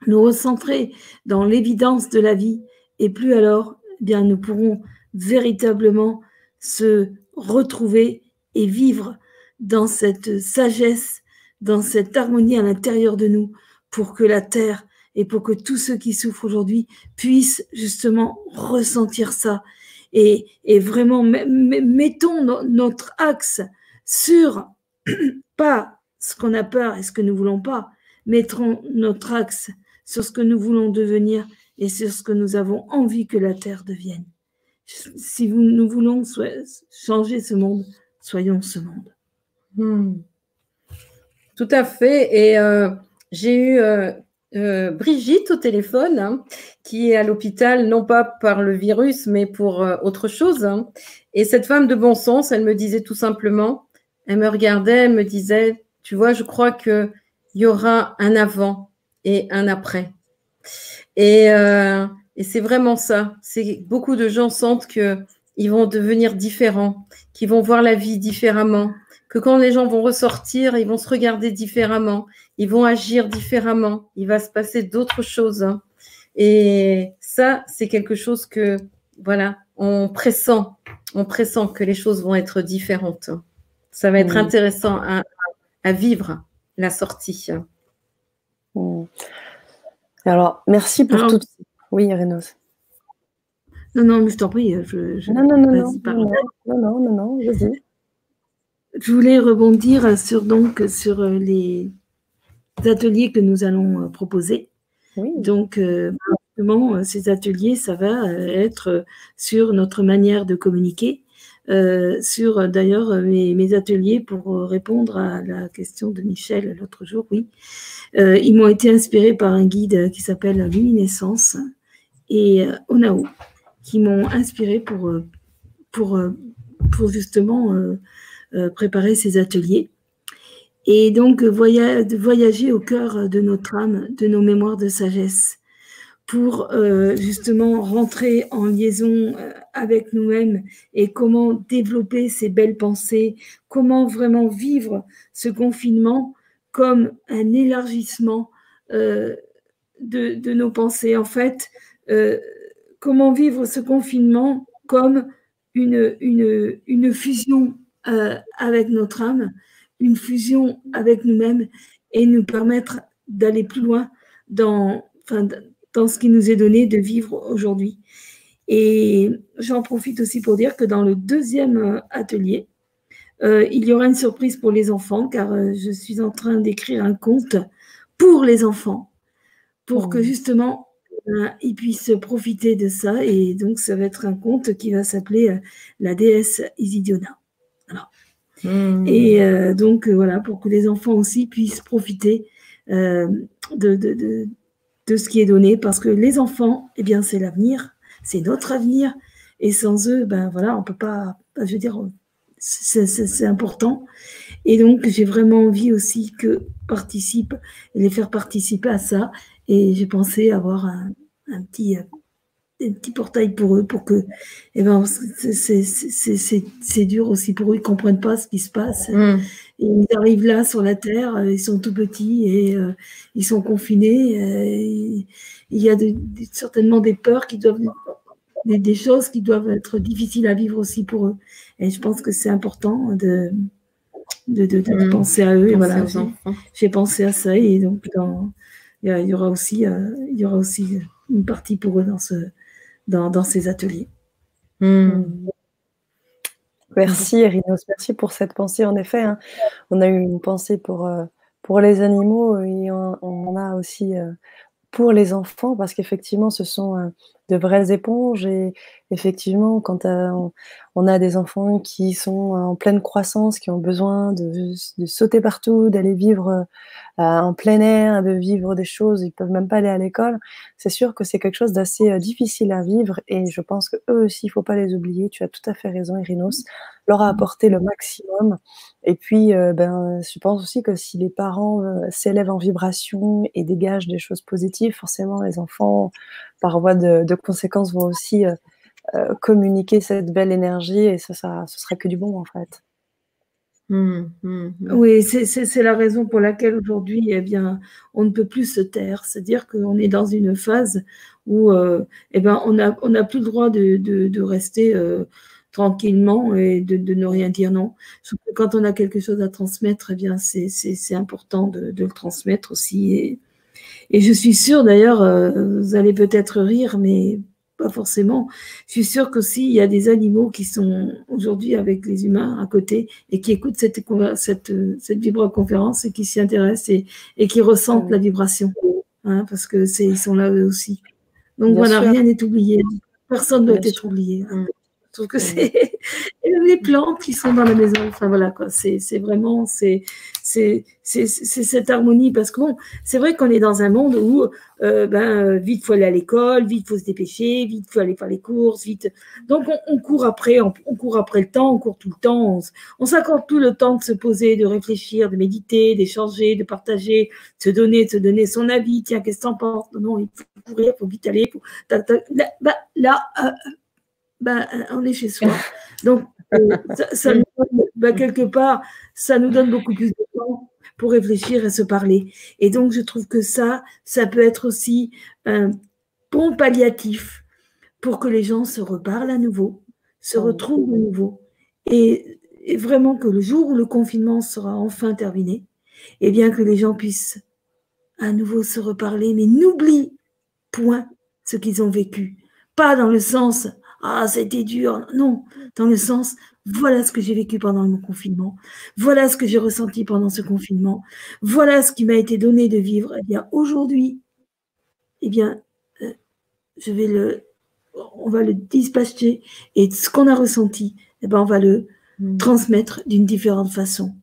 nous recentrer dans l'évidence de la vie, et plus alors, eh bien, nous pourrons véritablement se retrouver et vivre dans cette sagesse, dans cette harmonie à l'intérieur de nous, pour que la terre et pour que tous ceux qui souffrent aujourd'hui puissent justement ressentir ça. Et, vraiment, mettons notre axe sur pas ce qu'on a peur et ce que nous voulons pas, mettrons notre axe sur ce que nous voulons devenir et sur ce que nous avons envie que la Terre devienne. Si nous voulons changer ce monde, soyons ce monde. Hmm. Tout à fait. Et euh, j'ai eu euh, euh, Brigitte au téléphone, hein, qui est à l'hôpital, non pas par le virus, mais pour autre chose. Hein. Et cette femme de bon sens, elle me disait tout simplement, elle me regardait, elle me disait, tu vois, je crois qu'il y aura un avant et un après. Et, et c'est vraiment ça. C'est beaucoup de gens sentent que ils vont devenir différents, qu'ils vont voir la vie différemment, que quand les gens vont ressortir, ils vont se regarder différemment, ils vont agir différemment, il va se passer d'autres choses. Hein. Et ça, c'est quelque chose que, voilà, on pressent, on pressent que les choses vont être différentes. Ça va être intéressant à, vivre, la sortie. Alors, merci pour tout. Oui, Renos. Non, non, mais je t'en prie. Je, Non, non, non, non, non, non, non, non, vas-y. Je voulais rebondir sur, donc, sur euh, les ateliers que nous allons euh, proposer. Oui. Donc, euh, ces ateliers, ça va être sur notre manière de communiquer, sur d'ailleurs mes, ateliers pour répondre à la question de Michel l'autre jour, oui. ils m'ont été inspirés par un guide qui s'appelle Luminescence et Onao, qui m'ont inspiré pour, pour, pour justement préparer ces ateliers. Et donc, voyager au cœur de notre âme, de nos mémoires de sagesse, pour euh, justement rentrer en liaison euh, avec nous-mêmes et comment développer ces belles pensées, comment vraiment vivre ce confinement comme un élargissement de, nos pensées. En fait, comment vivre ce confinement comme une fusion euh, avec notre âme, une fusion avec nous-mêmes et nous permettre d'aller plus loin dans, dans ce qui nous est donné de vivre aujourd'hui. Et j'en profite aussi pour dire que dans le deuxième euh, atelier, euh, il y aura une surprise pour les enfants, car je suis en train d'écrire un conte pour les enfants, pour que oh. justement ils puissent profiter de ça. Et donc, ça va être un conte qui va s'appeler La déesse Isidiona. Hmm. Et euh, donc, euh, voilà, pour que les enfants aussi puissent profiter euh, de, de, de, ce qui est donné, parce que les enfants, eh bien, c'est l'avenir, c'est notre avenir, et sans eux, ben voilà, on peut pas, je veux dire, c'est important. Et donc, j'ai vraiment envie aussi que participent, les faire participer à ça, et j'ai pensé avoir un petit des petits portails pour eux, pour que, eh ben, c'est dur aussi pour eux, ils comprennent pas ce qui se passe. Mm. ils arrivent là sur la terre, euh, ils sont tout petits et euh, ils sont confinés. Euh, il y a certainement des peurs qui doivent, des, choses qui doivent être difficiles à vivre aussi pour eux. Et je pense que c'est important de, de, de, mm. penser à eux. et voilà, j'ai pensé à ça et donc il y, aura aussi, il y aura aussi une partie pour eux dans ce dans, ces ateliers. Hmm. Merci Erinos, merci pour cette pensée. En effet, hein. on a eu une pensée pour, euh, pour les animaux et on, on a aussi euh, pour les enfants parce qu'effectivement, ce sont euh, de vraies éponges et effectivement, quand on a des enfants qui sont en pleine croissance, qui ont besoin de, de sauter partout, d'aller vivre euh, en plein air, de vivre des choses, ils peuvent même pas aller à l'école. C'est sûr que c'est quelque chose d'assez euh, difficile à vivre et je pense que eux aussi, il faut pas les oublier. Tu as tout à fait raison, Irinos. Leur a apporté le maximum. Et puis, euh, ben, je pense aussi que si les parents s'élèvent en vibration et dégagent des choses positives, forcément, les enfants, par voie de, de conséquences, vont aussi communiquer cette belle énergie et ça, ça, ce sera que du bon en fait. Mmh, mmh, mmh. Oui, c'est la raison pour laquelle aujourd'hui, eh bien, on ne peut plus se taire. C'est-à-dire qu'on est dans une phase où, euh, eh ben, on n'a on a plus le droit de, de, rester euh, tranquillement et de, de, ne rien dire non. quand on a quelque chose à transmettre, eh bien, c'est important de, le transmettre aussi. Et, et je suis sûre, d'ailleurs, euh, vous allez peut-être rire, mais pas forcément. Je suis sûre qu'aussi, il y a des animaux qui sont aujourd'hui avec les humains à côté et qui écoutent cette, cette, cette vibroconférence et qui s'y intéressent et, et, qui ressentent la vibration. Hein, parce que c'est, ils sont là eux aussi. Donc voilà, rien n'est oublié. Personne ne doit être oublié. Hein. Trouve que c'est les plantes qui sont dans la maison. Enfin voilà quoi. C'est, vraiment c'est c'est cette harmonie parce que bon, c'est vrai qu'on est dans un monde où euh, ben vite faut aller à l'école, vite faut se dépêcher, vite faut aller faire les courses, vite. Donc on, court après, on, court après le temps, on court tout le temps. On, s'accorde tout le temps de se poser, de réfléchir, de méditer, d'échanger, de partager, de se donner, de se donner son avis. Tiens, qu'est-ce que t'en penses? Non, il faut courir, il faut vite aller. Là, bah, là euh, bah, on est chez soi. Donc euh, ça, bah, quelque part, ça nous donne beaucoup plus de temps pour réfléchir et se parler. Et donc, je trouve que ça, ça peut être aussi un bon palliatif pour que les gens se reparlent à nouveau, se retrouvent à nouveau. Et, vraiment que le jour où le confinement sera enfin terminé, eh bien que les gens puissent à nouveau se reparler, mais n'oublie point ce qu'ils ont vécu. Pas dans le sens ah, c'était dur. Non, dans le sens, voilà ce que j'ai vécu pendant mon confinement. Voilà ce que j'ai ressenti pendant ce confinement. Voilà ce qui m'a été donné de vivre. Eh bien, aujourd'hui, eh bien, euh, je vais le, on va le dispatcher et ce qu'on a ressenti, eh ben, on va le mm. transmettre d'une différente façon.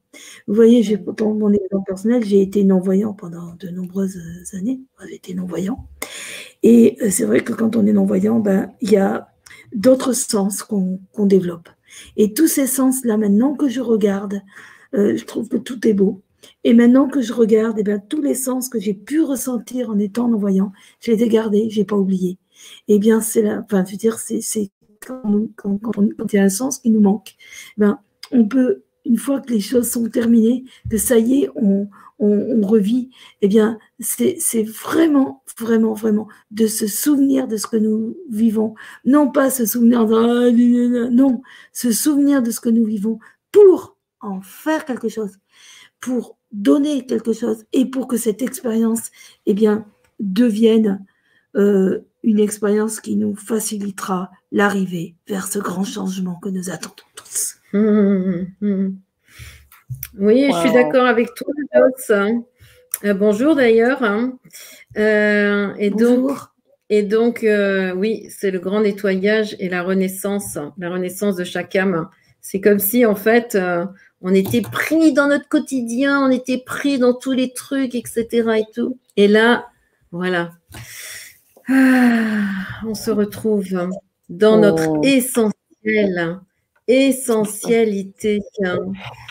Vous voyez, j'ai, dans mon exemple personnel, j'ai été non-voyant pendant de nombreuses années. J'ai été non-voyant. Et euh, c'est vrai que quand on est non-voyant, ben, il y a d'autres sens qu'on développe. Et tous ces sens-là, maintenant que je regarde, euh, je trouve que tout est beau. Et maintenant que je regarde, eh bien, tous les sens que j'ai pu ressentir en étant en voyant, je les ai gardés, j'ai pas oublié. Eh bien, c'est là, enfin, je veux dire, c'est quand, quand, quand, il y a un sens qui nous manque, eh ben, on peut, une fois que les choses sont terminées, que ça y est, on, on, revit, eh bien, c'est vraiment, vraiment, vraiment de se souvenir de ce que nous vivons. Non pas se souvenir de, non, se souvenir de ce que nous vivons pour en faire quelque chose, pour donner quelque chose et pour que cette expérience, eh bien, devienne euh, une expérience qui nous facilitera l'arrivée vers ce grand changement que nous attendons tous. Mmh, mmh, oui, je suis d'accord avec toi, euh, bonjour d'ailleurs. Euh, et donc, et donc euh, oui, c'est le grand nettoyage et la renaissance, la renaissance de chaque âme. C'est comme si en fait, on était pris dans notre quotidien, on était pris dans tous les trucs, etc. Et tout. Et là, voilà, ah, on se retrouve dans notre oh. essentiel essentialité.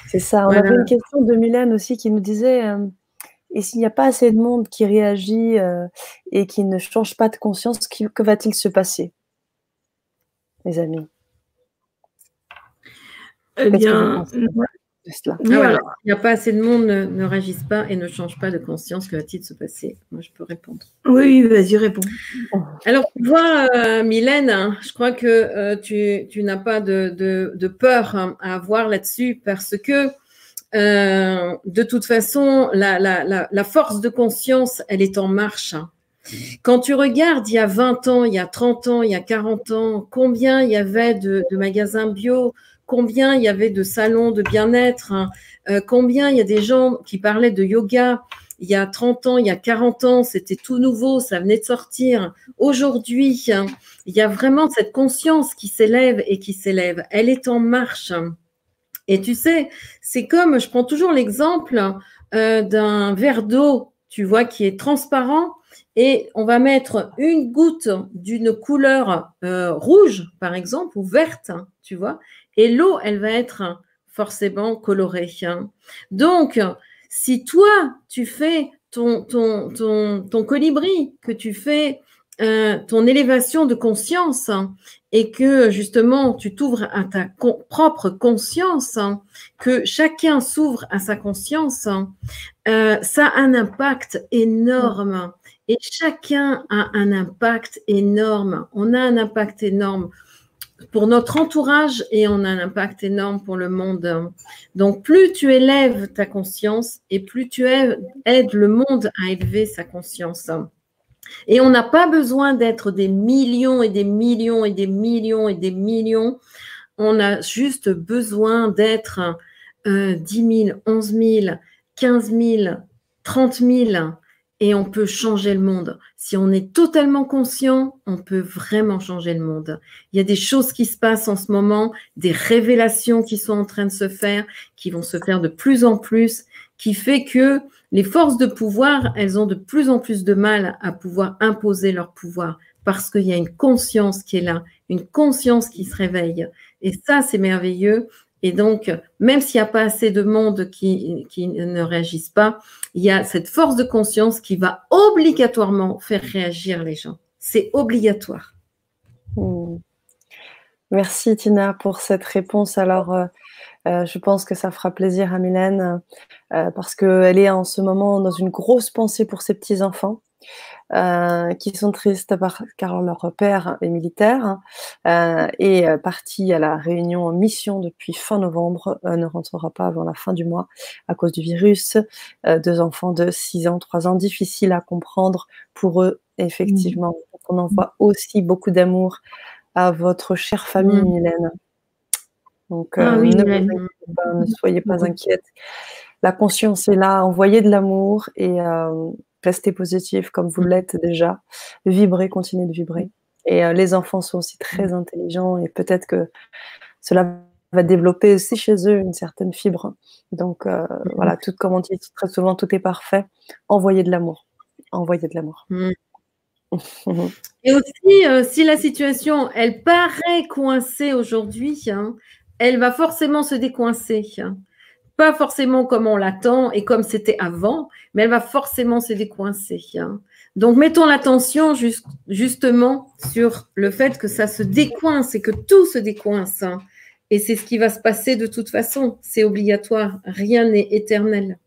C'est ça. On avait une question de Mylène aussi qui nous disait euh, et s'il n'y a pas assez de monde qui réagit euh, et qui ne change pas de conscience, que va-t-il se passer, les amis? Eh bien, ah, il n'y a pas assez de monde, ne, réagissent pas et ne change pas de conscience. Que va-t-il se passer? Moi, je peux répondre. Oui, vas-y, réponds. Alors, tu vois, euh, Mylène, hein, je crois que euh, tu, n'as pas de, peur hein, à avoir là-dessus parce que euh, de toute façon, la, force de conscience, elle est en marche. Hein. Quand tu regardes, il y a 20 ans, il y a 30 ans, il y a 40 ans, combien il y avait de magasins bio, combien il y avait de salons de bien-être, hein. euh, combien il y a des gens qui parlaient de yoga il y a 30 ans, il y a 40 ans, c'était tout nouveau, ça venait de sortir. Aujourd'hui, hein, il y a vraiment cette conscience qui s'élève et qui s'élève. Elle est en marche. Et tu sais, c'est comme, je prends toujours l'exemple euh, d'un verre d'eau, tu vois, qui est transparent et on va mettre une goutte d'une couleur euh, rouge, par exemple, ou verte, tu vois, et l'eau, elle va être forcément colorée. Hein. Donc, si toi, tu fais ton, ton, ton, colibri, que tu fais euh, ton élévation de conscience hein, et que justement tu t'ouvres à ta propre conscience, hein, que chacun s'ouvre à sa conscience, euh, ça a un impact énorme. Et chacun a un impact énorme. On a un impact énorme pour notre entourage et on a un impact énorme pour le monde. Donc, plus tu élèves ta conscience et plus tu aides le monde à élever sa conscience. Et on n'a pas besoin d'être des millions et des millions et des millions et des millions. On a juste besoin d'être 10 000, 11 000, 15 000, 30 000 et on peut changer le monde. Si on est totalement conscient, on peut vraiment changer le monde. Il y a des choses qui se passent en ce moment, des révélations qui sont en train de se faire, qui vont se faire de plus en plus, qui fait que les forces de pouvoir, elles ont de plus en plus de mal à pouvoir imposer leur pouvoir parce qu'il y a une conscience qui est là, une conscience qui se réveille. Et ça, c'est merveilleux. Et donc, même s'il n'y a pas assez de monde qui, ne réagissent pas, il y a cette force de conscience qui va obligatoirement faire réagir les gens. C'est obligatoire. Hmm. Merci Tina pour cette réponse. Alors, euh, euh, je pense que ça fera plaisir à Mylène euh, parce qu'elle est en ce moment dans une grosse pensée pour ses petits-enfants. Euh, qui sont tristes car leur père est militaire euh, et euh, parti à la réunion en mission depuis fin novembre, ne rentrera pas avant la fin du mois à cause du virus. deux enfants de 6 ans, 3 ans, difficiles à comprendre pour eux, effectivement. Mmh. On envoie aussi beaucoup d'amour à votre chère famille, mmh. Mylène. Donc, ah ne, ne, soyez pas inquiète. La conscience est là, envoyez de l'amour et restez positif comme vous mm. l'êtes déjà, vibrez, continuez de vibrer. Et euh, les enfants sont aussi très mm. intelligents et peut-être que cela va développer aussi chez eux une certaine fibre. Donc euh, mm. voilà, tout comme on dit très souvent, tout est parfait. Envoyez de l'amour. Envoyez de l'amour. et aussi, euh, si la situation, elle paraît coincée aujourd'hui, hein, elle va forcément se décoincer. Hein pas forcément comme on l'attend et comme c'était avant, mais elle va forcément se décoincer. Hein. Donc, mettons l'attention justement sur le fait que ça se décoince et que tout se décoince. Hein. Et c'est ce qui va se passer de toute façon. C'est obligatoire. Rien n'est éternel.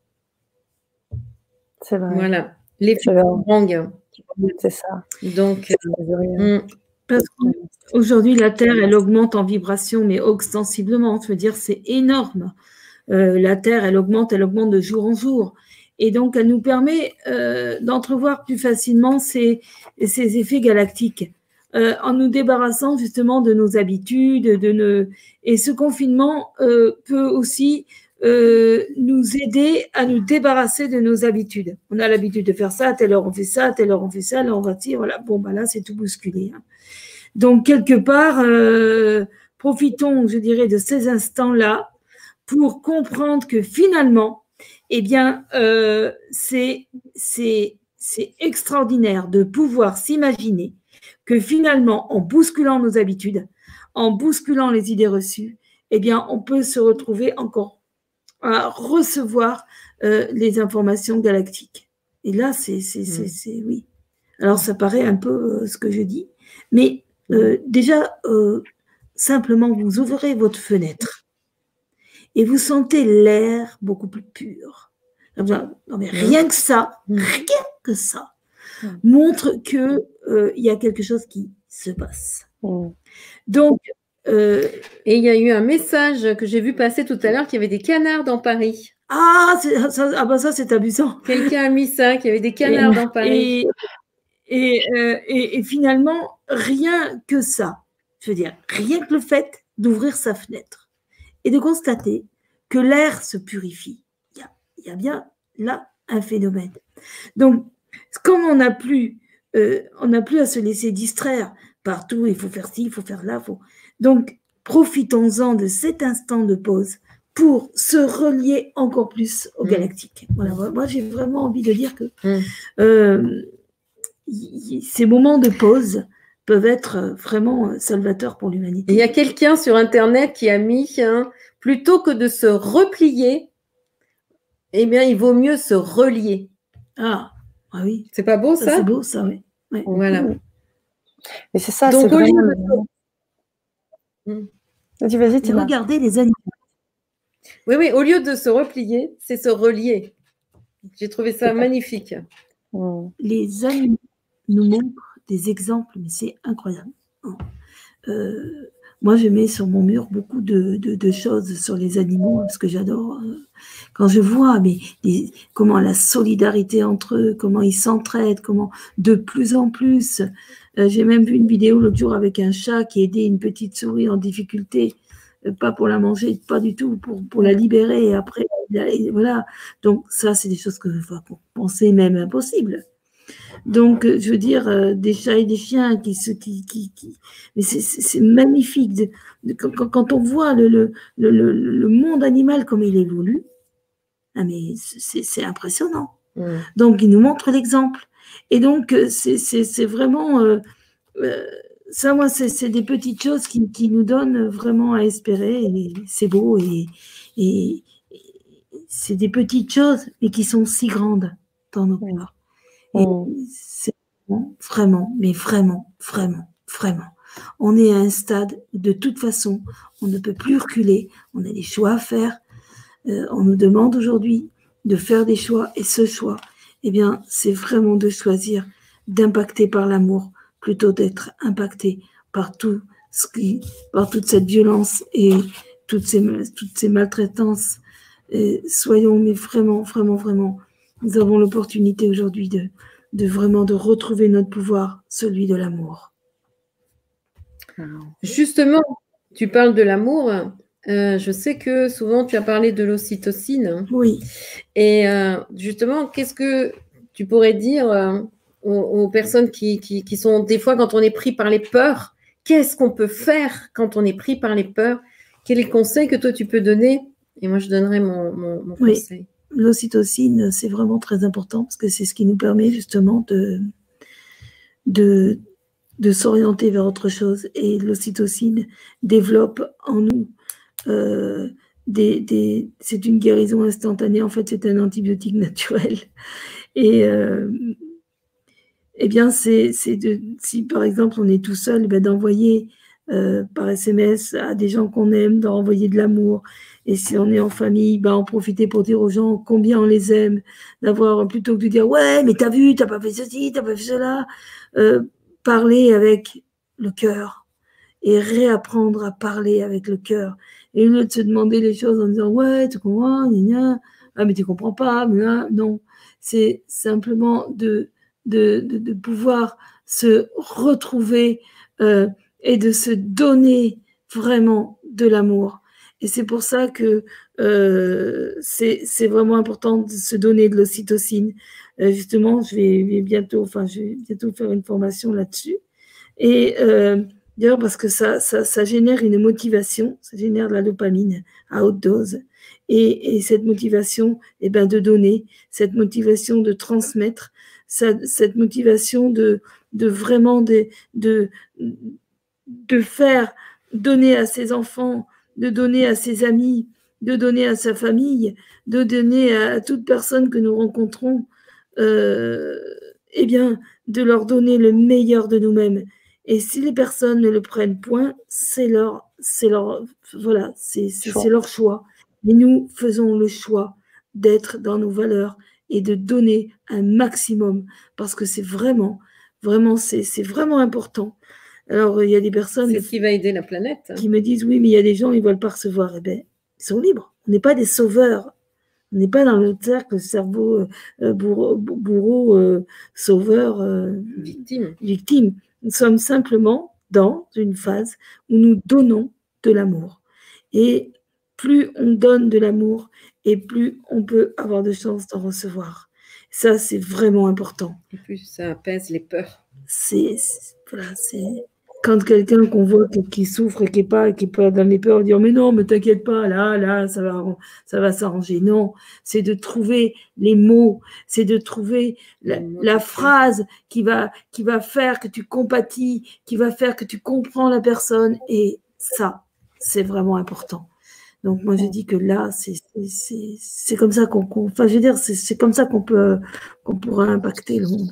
C'est vrai. Voilà. Les hein. C'est ça. Donc, euh, parce qu'aujourd'hui, la Terre, elle augmente en vibration, mais ostensiblement. Je veux dire, c'est énorme. Euh, la Terre, elle augmente, elle augmente de jour en jour. Et donc, elle nous permet euh, d'entrevoir plus facilement ces, ces effets galactiques. Euh, en nous débarrassant justement de nos habitudes, de nos... et ce confinement peut aussi nous aider à nous débarrasser de nos habitudes. On a l'habitude de faire ça, telle heure on fait ça, telle heure on fait ça, là on va tirer, voilà, bon, bah là c'est tout bousculé. Hein. Donc quelque part, profitons, je dirais, de ces instants-là pour comprendre que finalement, eh bien, euh, c'est extraordinaire de pouvoir s'imaginer que finalement, en bousculant nos habitudes, en bousculant les idées reçues, eh bien, on peut se retrouver encore à recevoir euh, les informations galactiques. Et là, c'est mmh. oui. Alors, ça paraît un peu euh, ce que je dis, mais euh, déjà, simplement, vous ouvrez votre fenêtre et vous sentez l'air beaucoup plus pur. Non, mais rien que ça, mm. rien que ça, mm. montre que euh, y a quelque chose qui se passe. Mm. Donc, euh, et il y a eu un message que j'ai vu passer tout à l'heure qu'il y avait des canards dans Paris. Ah, ça, ah bah ça c'est amusant. Quelqu'un a mis ça, qu'il y avait des canards dans Paris. Euh, et, et, finalement, rien que ça, je veux dire, rien que le fait d'ouvrir sa fenêtre et de constater que l'air se purifie. Il y, a, bien là un phénomène. Donc, comme on n'a plus, euh, on n'a plus à se laisser distraire partout, il faut faire ci, il faut faire là, faut... donc profitons-en de cet instant de pause pour se relier encore plus au mm. galactique. Voilà, moi j'ai vraiment envie de dire que mm. euh, ces moments de pause peuvent être euh, vraiment euh, salvateurs pour l'humanité. Il y a quelqu'un sur Internet qui a mis, hein, plutôt que de se replier, eh bien, il vaut mieux se relier. Ah, ah oui. C'est pas beau ça, C'est beau ça, oui. Voilà. Mais c'est ça, c'est vraiment... Hmm. Vas-y, vas-y, tu Regardez les animaux. Oui, oui, au lieu de se replier, c'est se relier. J'ai trouvé ça magnifique. Hmm. Les animaux nous montrent des exemples, mais c'est incroyable. Euh, moi, je mets sur mon mur beaucoup de, choses sur les animaux, parce que j'adore. Euh, quand je vois comment la solidarité entre eux, comment ils s'entraident, comment de plus en plus. Euh, j'ai même vu une vidéo l'autre jour avec un chat qui aidait une petite souris en difficulté, pas pour la manger, pas du tout, pour, la libérer. Et après, voilà. Donc, ça, c'est des choses que faut penser même impossible. Donc, euh, je veux dire, euh, des chats et des chiens qui se, qui, qui, qui... mais c'est magnifique de, quand, on voit le, le, le, le, monde animal comme il évolue. Ah, mais c'est impressionnant. Donc, il nous montre l'exemple. Et donc, euh, c'est vraiment ça, moi, c'est des petites choses qui, qui, nous donnent vraiment à espérer. C'est beau et, et, c'est des petites choses, mais qui sont si grandes dans nos cœurs. Oh. C'est vraiment, mais vraiment, vraiment, vraiment. On est à un stade où de toute façon, on ne peut plus reculer, on a des choix à faire. Euh, on nous demande aujourd'hui de faire des choix et ce choix, eh bien, c'est vraiment de choisir d'impacter par l'amour plutôt d'être impacté par tout ce qui, par toute cette violence et toutes ces, toutes ces maltraitances. Et soyons, mais vraiment, vraiment, vraiment nous avons l'opportunité aujourd'hui de, de vraiment de retrouver notre pouvoir, celui de l'amour. Justement, tu parles de l'amour. Euh, je sais que souvent tu as parlé de l'ocytocine. Oui. Et euh, justement, qu'est-ce que tu pourrais dire euh, aux, personnes qui, qui, sont des fois quand on est pris par les peurs Qu'est-ce qu'on peut faire quand on est pris par les peurs? Quel est le conseil que toi tu peux donner? Et moi je donnerai mon, mon, conseil l'ocytocine, c'est vraiment très important parce que c'est ce qui nous permet justement de, de, de s'orienter vers autre chose. Et l'ocytocine développe en nous euh, des, c'est une guérison instantanée. En fait, c'est un antibiotique naturel. Et euh, eh bien, c'est si par exemple on est tout seul, ben, d'envoyer euh, par SMS à des gens qu'on aime, d'envoyer de l'amour, et si on est en famille, bah, en profiter pour dire aux gens combien on les aime, d'avoir, plutôt que de dire, ouais, mais t'as vu, t'as pas fait ceci, t'as pas fait cela, euh, parler avec le cœur et réapprendre à parler avec le cœur. Et au lieu de se demander les choses en disant, ouais, tu comprends, gna, ah, mais tu comprends pas, non. C'est simplement de, de, de, pouvoir se retrouver euh, et de se donner vraiment de l'amour. Et c'est pour ça que euh, c'est vraiment important de se donner de l'ocytocine. Euh, justement, je vais, bientôt, enfin, je vais bientôt faire une formation là-dessus. Et euh, d'ailleurs, parce que ça, ça, ça, génère une motivation, ça génère de la dopamine à haute dose. Et, et cette motivation, eh ben, de donner, cette motivation de transmettre, cette motivation de, de vraiment de, de, de faire donner à ses enfants de donner à ses amis, de donner à sa famille, de donner à, toute personne que nous rencontrons, euh, eh bien, de leur donner le meilleur de nous-mêmes. Et si les personnes ne le prennent point, c'est leur, c'est leur, voilà, c'est, c'est leur choix. Mais nous faisons le choix d'être dans nos valeurs et de donner un maximum parce que c'est vraiment, vraiment, c'est, c'est vraiment important. Alors, il y a des personnes. C'est qui va aider la planète. Qui me disent oui, mais il y a des gens, ils ne veulent pas recevoir. Eh bien, ils sont libres. On n'est pas des sauveurs. On n'est pas dans le cercle cerveau euh, euh, bourreau, bourreau euh, sauveur, victime. victime. Nous sommes simplement dans une phase où nous donnons de l'amour. Et plus on donne de l'amour, et plus on peut avoir de chances d'en recevoir. Ça, c'est vraiment important. Et plus ça apaise les peurs. C'est voilà, c'est quand quelqu'un qu'on voit qui, souffre et qui n'est pas, qui pas dans les peurs, dire mais non, mais t'inquiète pas, là, là, ça va, ça va s'arranger. Non, c'est de trouver les mots, c'est de trouver la, phrase qui va, qui va faire que tu compatis, qui va faire que tu comprends la personne. Et ça, c'est vraiment important. Donc moi je dis que là, c'est comme ça qu'on, enfin je veux dire, c'est comme ça qu'on peut, qu'on pourra impacter le monde.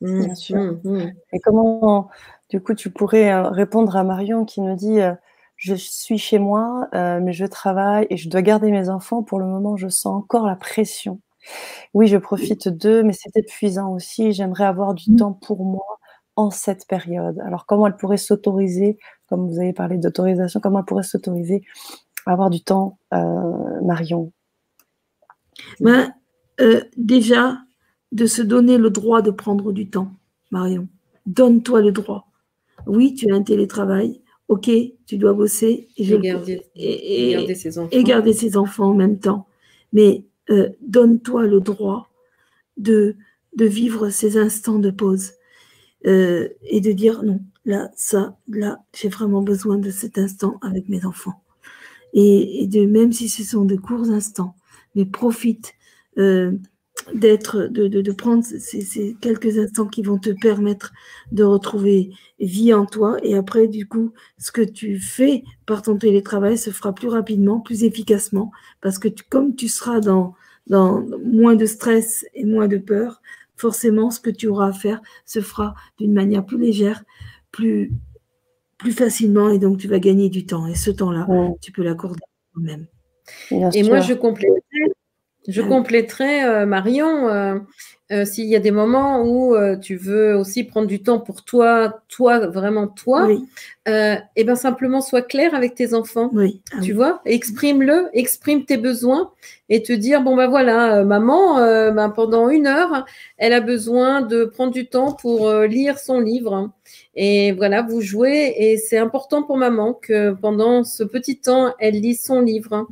Bien sûr. Mmh, mmh. Et comment du coup, tu pourrais euh, répondre à Marion qui nous dit euh, Je suis chez moi, euh, mais je travaille et je dois garder mes enfants. Pour le moment, je sens encore la pression. Oui, je profite d'eux, mais c'est épuisant aussi. J'aimerais avoir du mmh. temps pour moi en cette période. Alors, comment elle pourrait s'autoriser comme vous avez parlé d'autorisation, comment elle pourrait s'autoriser à avoir du temps, euh, Marion? Ben, Déjà, de se donner le droit de prendre du temps, Marion. Donne-toi le droit. Oui, tu as un télétravail. Ok, tu dois bosser et, garder, ses enfants. et garder ses enfants en même temps. Mais donne-toi le droit de, de vivre ces instants de pause euh, et de dire non, là, ça, là, j'ai vraiment besoin de cet instant avec mes enfants. Et, de même si ce sont de courts instants, mais profite euh, d'être, de, de, prendre ces, ces, quelques instants qui vont te permettre de retrouver vie en toi. Et après, du coup, ce que tu fais par ton télétravail se fera plus rapidement, plus efficacement, parce que comme tu seras dans dans moins de stress et moins de peur, forcément, ce que tu auras à faire se fera d'une manière plus légère, plus, plus facilement, et donc tu vas gagner du temps. Et ce temps-là, tu peux l'accorder toi-même. Et moi, je compléterai, je compléterai euh, Marion, euh, euh, s'il y a des moments où euh, tu veux aussi prendre du temps pour toi, toi, vraiment toi, euh, et ben simplement sois clair avec tes enfants. Oui. Ah tu vois, exprime-le, exprime tes besoins et te dire bon ben voilà, maman, ben, pendant une heure, elle a besoin de prendre du temps pour lire son livre. Et voilà, vous jouez et c'est important pour maman que pendant ce petit temps, elle lise son livre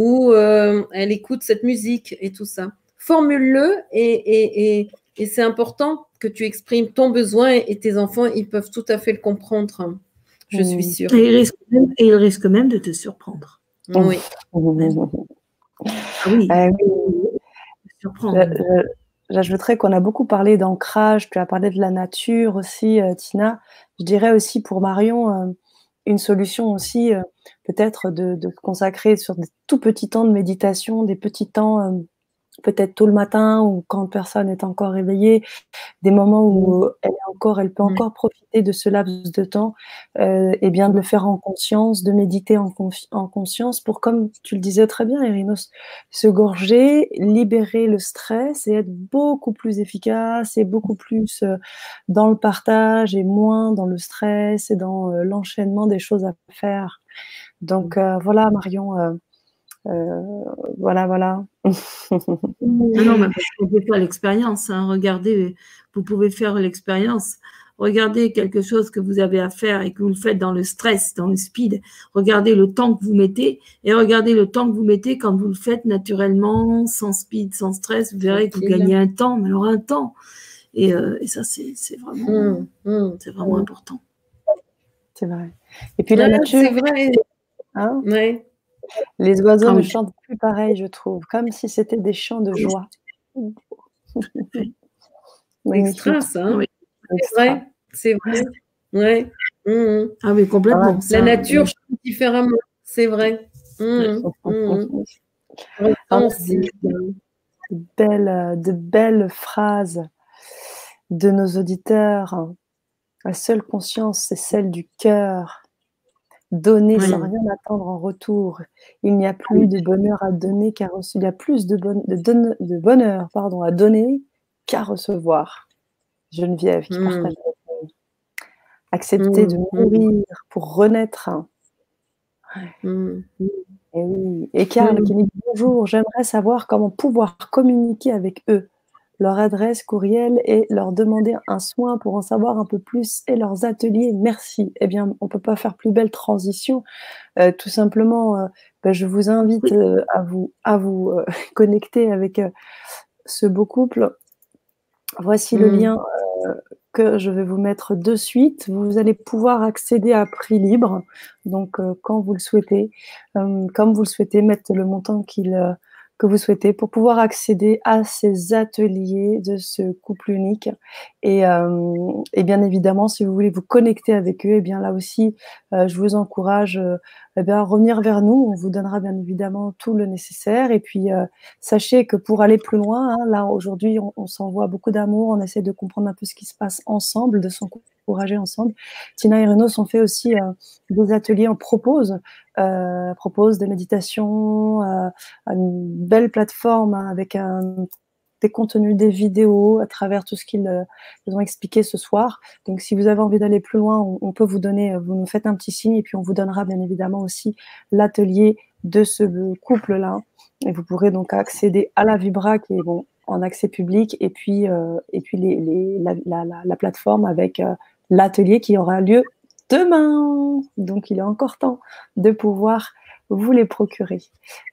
ou elle écoute cette musique et tout ça formule-le et, c'est important que tu exprimes ton besoin et tes enfants, ils peuvent tout à fait le comprendre. Je suis sûre. Et ils risquent même, et risquent même de te surprendre. Oui. Ah oui. Ah j'ajouterais qu'on a beaucoup parlé d'ancrage, tu as parlé de la nature aussi, euh, Tina. Je dirais aussi pour Marion, euh, une solution aussi, euh, peut-être de, de, consacrer sur des tout petits temps de méditation, des petits temps peut-être tôt le matin ou quand personne est encore réveillée, des moments où mmh. elle est encore, elle peut mmh. encore profiter de ce laps de temps, euh, et bien de le faire en conscience, de méditer en, en, conscience pour, comme tu le disais très bien, Erinos, se gorger, libérer le stress et être beaucoup plus efficace et beaucoup plus euh, dans le partage et moins dans le stress et dans euh, l'enchaînement des choses à faire. Donc mmh. euh, voilà, Marion euh, voilà, voilà. non, mais vous pouvez faire l'expérience. Hein. Regardez, vous pouvez faire l'expérience. Regardez quelque chose que vous avez à faire et que vous faites dans le stress, dans le speed. Regardez le temps que vous mettez et regardez le temps que vous mettez quand vous le faites naturellement, sans speed, sans stress. Vous verrez que vous gagnez un temps, mais alors un temps. Et, euh, ça, c'est vraiment, mmh, mmh. c'est vraiment mmh. important. C'est vrai. Et puis la nature. C'est vrai. Hein? Ouais. Les oiseaux ah ne chantent plus pareil, je trouve, comme si c'était des chants de joie. Extra, ça. Hein. C'est vrai, c'est vrai. Ouais. Mmh. Ah oui, complètement. la nature chante différemment, c'est vrai. Mmh. Mmh. Ah, de, belles, de belles phrases de nos auditeurs. La seule conscience, c'est celle du cœur. Donner sans rien attendre en retour. Il n'y a plus de bonheur à donner car il y a plus de, de, bonheur pardon, à donner qu'à recevoir. Geneviève qui partage mmh. Accepter de mmh. mourir pour renaître. Mmh. Et, oui. Et Karl qui me dit bonjour, j'aimerais savoir comment pouvoir communiquer avec eux leur adresse courriel et leur demander un soin pour en savoir un peu plus et leurs ateliers. Merci. Eh bien, on ne peut pas faire plus belle transition. Euh, tout simplement, euh, ben, je vous invite euh, à vous, à vous connecter avec ce beau couple. Voici le mmh. lien que je vais vous mettre de suite. Vous allez pouvoir accéder à prix libre, donc quand vous le souhaitez, comme vous le souhaitez, mettre le montant qu'il que vous souhaitez pour pouvoir accéder à ces ateliers de ce couple unique. Et, euh, et bien évidemment, si vous voulez vous connecter avec eux, et eh bien là aussi, euh, je vous encourage euh, eh bien, à revenir vers nous. On vous donnera bien évidemment tout le nécessaire. Et puis, sachez que pour aller plus loin, hein, là aujourd'hui, on, on s'envoie beaucoup d'amour, on essaie de comprendre un peu ce qui se passe ensemble, de s'encourager ensemble. Tina et Renaud ont fait aussi des ateliers, on propose euh, propose des méditations, euh, une belle plateforme hein, avec des contenus, des vidéos à travers tout ce qu'ils ont expliqué ce soir. Donc, si vous avez envie d'aller plus loin, on, peut vous donner, vous nous faites un petit signe et puis on vous donnera bien évidemment aussi l'atelier de ce couple-là. Et vous pourrez donc accéder à la Vibra qui est bon, en accès public et puis, et puis la, plateforme avec l'atelier qui aura lieu demain. Donc, il est encore temps de pouvoir vous les procurer.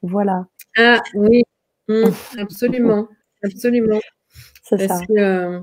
Voilà. Ah oui, mmh, absolument, absolument. C'est ça. Euh,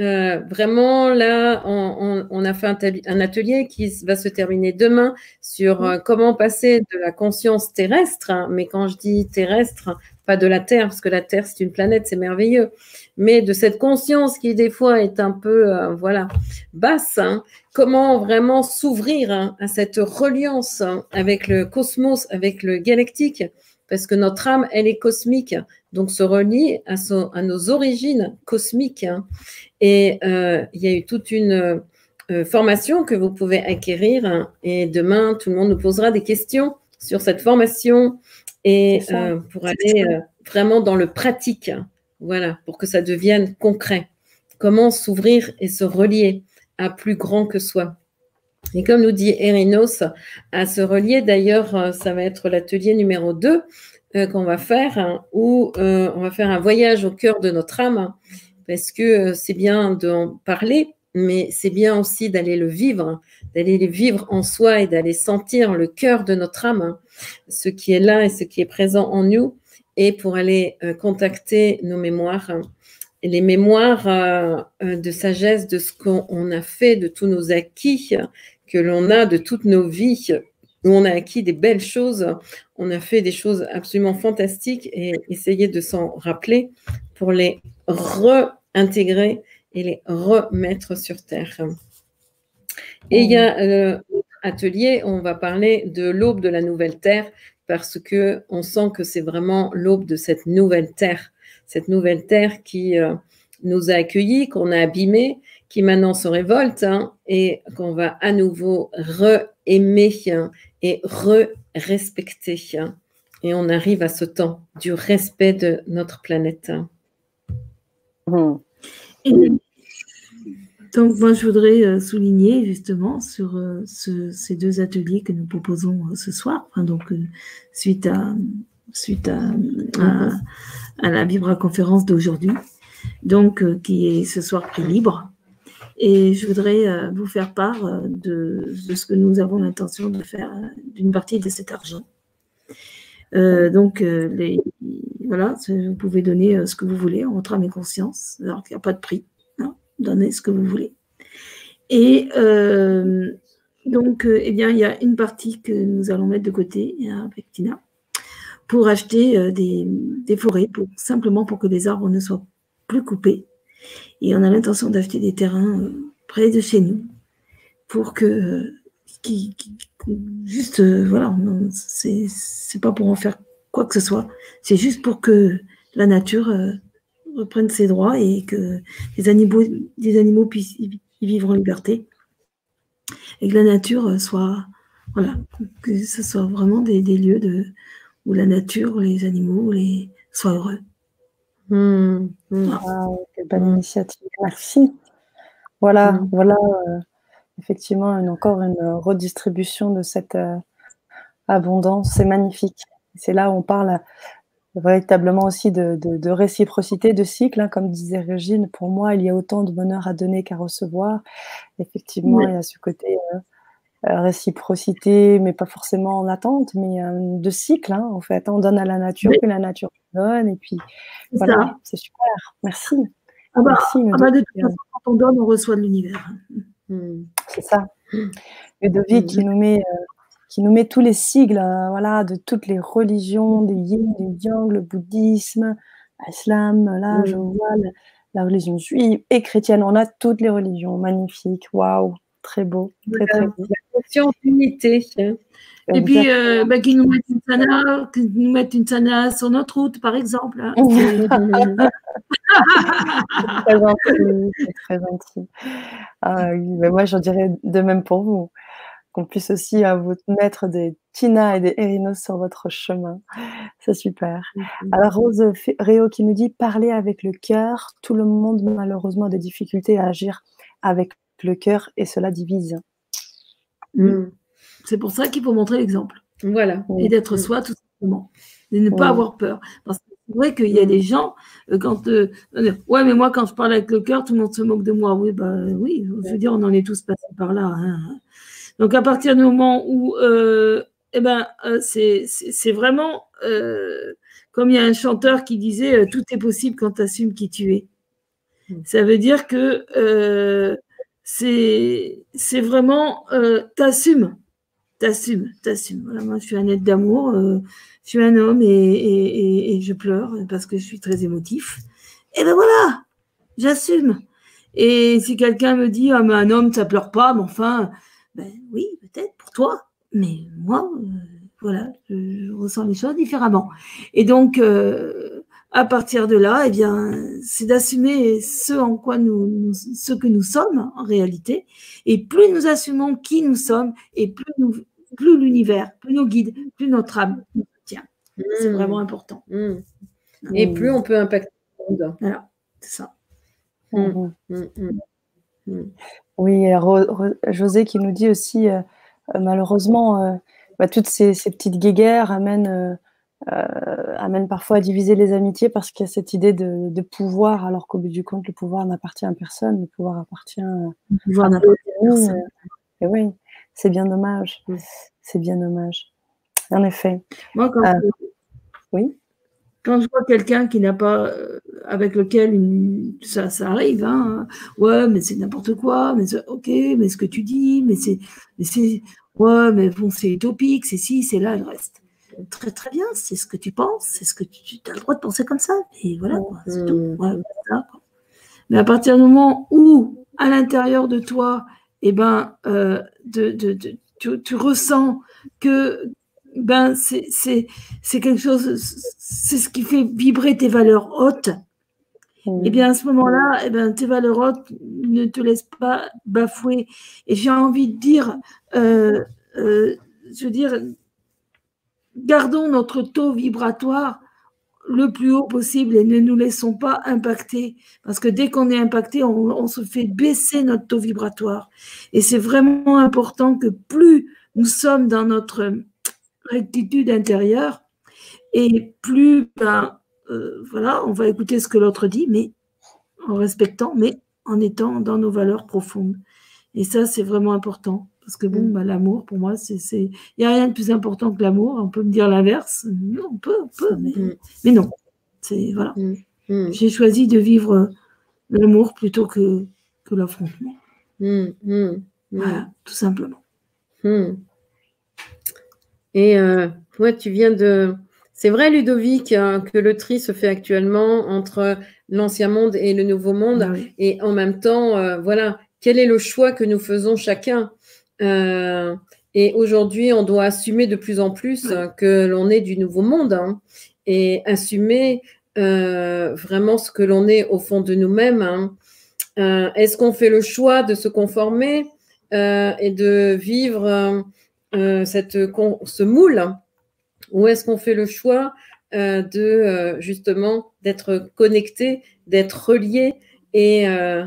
euh, vraiment, là, on, a fait un, atelier qui va se terminer demain sur euh, comment passer de la conscience terrestre, hein, mais quand je dis terrestre, pas de la Terre, parce que la Terre, c'est une planète, c'est merveilleux, mais de cette conscience qui, des fois, est un peu, euh, voilà, basse, hein. comment vraiment s'ouvrir hein, à cette reliance avec le cosmos, avec le galactique, parce que notre âme, elle est cosmique, donc se relie à, nos origines cosmiques. Hein. Et euh, il y a eu toute une euh, formation que vous pouvez acquérir. Hein. et demain, tout le monde nous posera des questions sur cette formation et euh, pour aller vraiment dans le pratique. Voilà, pour que ça devienne concret. Comment s'ouvrir et se relier à plus grand que soi. Et comme nous dit Erinos, à se relier, d'ailleurs, ça va être l'atelier numéro 2 qu'on va faire, hein, où on va faire un voyage au cœur de notre âme parce que euh, c'est bien d'en parler, mais c'est bien aussi d'aller le vivre, d'aller le vivre en soi et d'aller sentir le cœur de notre âme, hein, ce qui est là et ce qui est présent en nous, et pour aller euh, contacter nos mémoires, hein, les mémoires euh, de sagesse de ce qu'on a fait, de tous nos acquis que l'on a, de toutes nos vies, où on a acquis des belles choses, on a fait des choses absolument fantastiques et essayer de s'en rappeler pour les re intégrer et les remettre sur Terre. Et il y a l'atelier, on va parler de l'aube de la nouvelle Terre parce que on sent que c'est vraiment l'aube de cette nouvelle Terre, cette nouvelle Terre qui euh, nous a accueillis, qu'on a abîmé, qui maintenant se révolte hein, et qu'on va à nouveau re-aimer hein, et re-respecter. Hein. et on arrive à ce temps du respect de notre planète. Mmh. Donc, moi, je voudrais euh, souligner justement sur euh, ces deux ateliers que nous proposons euh, ce soir, donc suite à, suite à, à, la Vibra conférence d'aujourd'hui, donc qui est ce soir prix libre. Et je voudrais vous faire part de, de, ce que nous avons l'intention de faire d'une partie de cet argent. donc, les, voilà, vous pouvez donner euh, ce que vous voulez en votre âme et conscience, alors qu'il n'y a pas de prix. Donnez ce que vous voulez. Et euh, donc, euh, eh bien, il y a une partie que nous allons mettre de côté avec Tina pour acheter des, forêts, pour, simplement pour que les arbres ne soient plus coupés. Et on a l'intention d'acheter des terrains près de chez nous pour que, qui, juste, voilà, c'est pas pour en faire quoi que ce soit. C'est juste pour que la nature euh, reprenne ses droits et que les animaux, des animaux puissent y vivre en liberté. Et que la nature euh, soit, voilà, que ce soit vraiment des, lieux de, où la nature, les animaux les, soient heureux. Mmh, mmh. Ah, quelle initiative. Merci. Voilà, mmh. voilà euh, effectivement encore une redistribution de cette abondance. C'est magnifique. C'est là où on parle véritablement aussi de, réciprocité, de cycle. Hein, comme disait Régine, pour moi, il y a autant de bonheur à donner qu'à recevoir. Effectivement, il y a ce côté euh, euh, réciprocité, mais pas forcément en attente, mais euh, de cycle. Hein, en fait, on donne à la nature, que la nature donne, et puis voilà, c'est super. Merci. Ah bah, Merci ah bah, de toute façon, quand on donne, on reçoit de l'univers. Hmm. C'est ça. Ludovic qui nous met qui nous met tous les sigles euh, voilà, de toutes les religions, des yin, des yang, le bouddhisme, l'islam, là, je vois la, religion juive et chrétienne. On a toutes les religions. Magnifique. Waouh. Très beau. Très, très beau. La notion d'unité. Et puis, euh, bah, qu'ils nous mettent une sana, nous mettent une sana sur notre route, par exemple. Hein. c'est très gentil. très gentil. Ah, oui, mais moi, j'en dirais de même pour vous qu'on puisse aussi à vous mettre des Tina et des Érinos sur votre chemin. C'est super. Mm-hmm. Alors, Rose Réo qui nous dit parler avec le cœur. Tout le monde, malheureusement, a des difficultés à agir avec le cœur et cela divise. Mm. C'est pour ça qu'il faut montrer l'exemple. Voilà. Et d'être mm. soi, tout simplement. Et ne pas avoir peur. Parce que c'est vrai qu'il y a mm. des gens, euh, quand. Euh, ouais, mais moi, quand je parle avec le cœur, tout le monde se moque de moi. Oui, bah oui, je veux dire, on en est tous passés par là. Hein. Donc, à partir du moment où. Euh, eh ben, c'est vraiment. comme il y a un chanteur qui disait Tout est possible quand tu assumes qui tu es. Ça veut dire que c'est vraiment, euh, t'assumes, t'assumes, t'assumes. moi, je suis un être d'amour, euh, je suis un homme et, je pleure parce que je suis très émotif. Et ben voilà, j'assume. Et si quelqu'un me dit, ah, mais un homme, ça pleure pas, mais enfin, ben oui, peut-être pour toi, mais moi, euh, voilà, je, ressens les choses différemment. Et donc, euh, à partir de là, eh bien, c'est d'assumer ce en quoi nous, ce que nous sommes en réalité. Et plus nous assumons qui nous sommes, et plus nous, plus l'univers, plus nos guides, plus notre âme nous tient. C'est mmh. vraiment important. Mmh. Et mmh. plus on peut impacter le monde. Voilà, c'est ça. Oui, José qui nous dit aussi, euh, euh, malheureusement, euh, bah, toutes ces, petites guéguerres amènent euh, amène parfois à diviser les amitiés parce qu'il y a cette idée de, pouvoir, alors qu'au bout du compte, le pouvoir n'appartient à personne, le pouvoir appartient à nous. Et oui, c'est bien dommage. C'est bien dommage. En effet. Moi, quand, oui quand je vois quelqu'un qui n'a pas, euh, avec lequel ça, ça, arrive, hein, ouais, mais c'est n'importe quoi, mais ok, mais ce que tu dis, mais c'est, ouais, mais bon, c'est utopique, c'est si, c'est là, le reste très très bien, c'est ce que tu penses, c'est ce que tu, as le droit de penser comme ça, et voilà, c'est tout. Mm. Mais à partir du moment où, à l'intérieur de toi, eh ben, euh, de, tu, ressens que ben, c'est quelque chose, c'est ce qui fait vibrer tes valeurs hautes, mm. et eh bien à ce moment-là, et eh ben, tes valeurs hautes ne te laissent pas bafouer. Et j'ai envie de dire, euh, euh, je veux dire, gardons notre taux vibratoire le plus haut possible et ne nous laissons pas impacter. Parce que dès qu'on est impacté, on, se fait baisser notre taux vibratoire. Et c'est vraiment important que plus nous sommes dans notre rectitude intérieure, et plus, ben, euh, voilà, on va écouter ce que l'autre dit, mais en respectant, mais en étant dans nos valeurs profondes. Et ça, c'est vraiment important. Parce que bon, bah, l'amour, pour moi, c'est. Il n'y a rien de plus important que l'amour. On peut me dire l'inverse. On peut, on peut, mais, mm. mais non. C'est voilà. Mm. J'ai choisi de vivre l'amour plutôt que, que l'affrontement. Voilà, tout simplement. Et euh, tu viens de. C'est vrai, Ludovic, hein, que le tri se fait actuellement entre l'ancien monde et le nouveau monde. Ah et en même temps, euh, voilà, quel est le choix que nous faisons chacun? Euh, et aujourd'hui, on doit assumer de plus en plus que l'on est du nouveau monde hein, et assumer euh, vraiment ce que l'on est au fond de nous-mêmes. Hein. Euh, est-ce qu'on fait le choix de se conformer et de vivre cette, ce moule ou est-ce qu'on fait le choix de justement d'être connecté, d'être relié et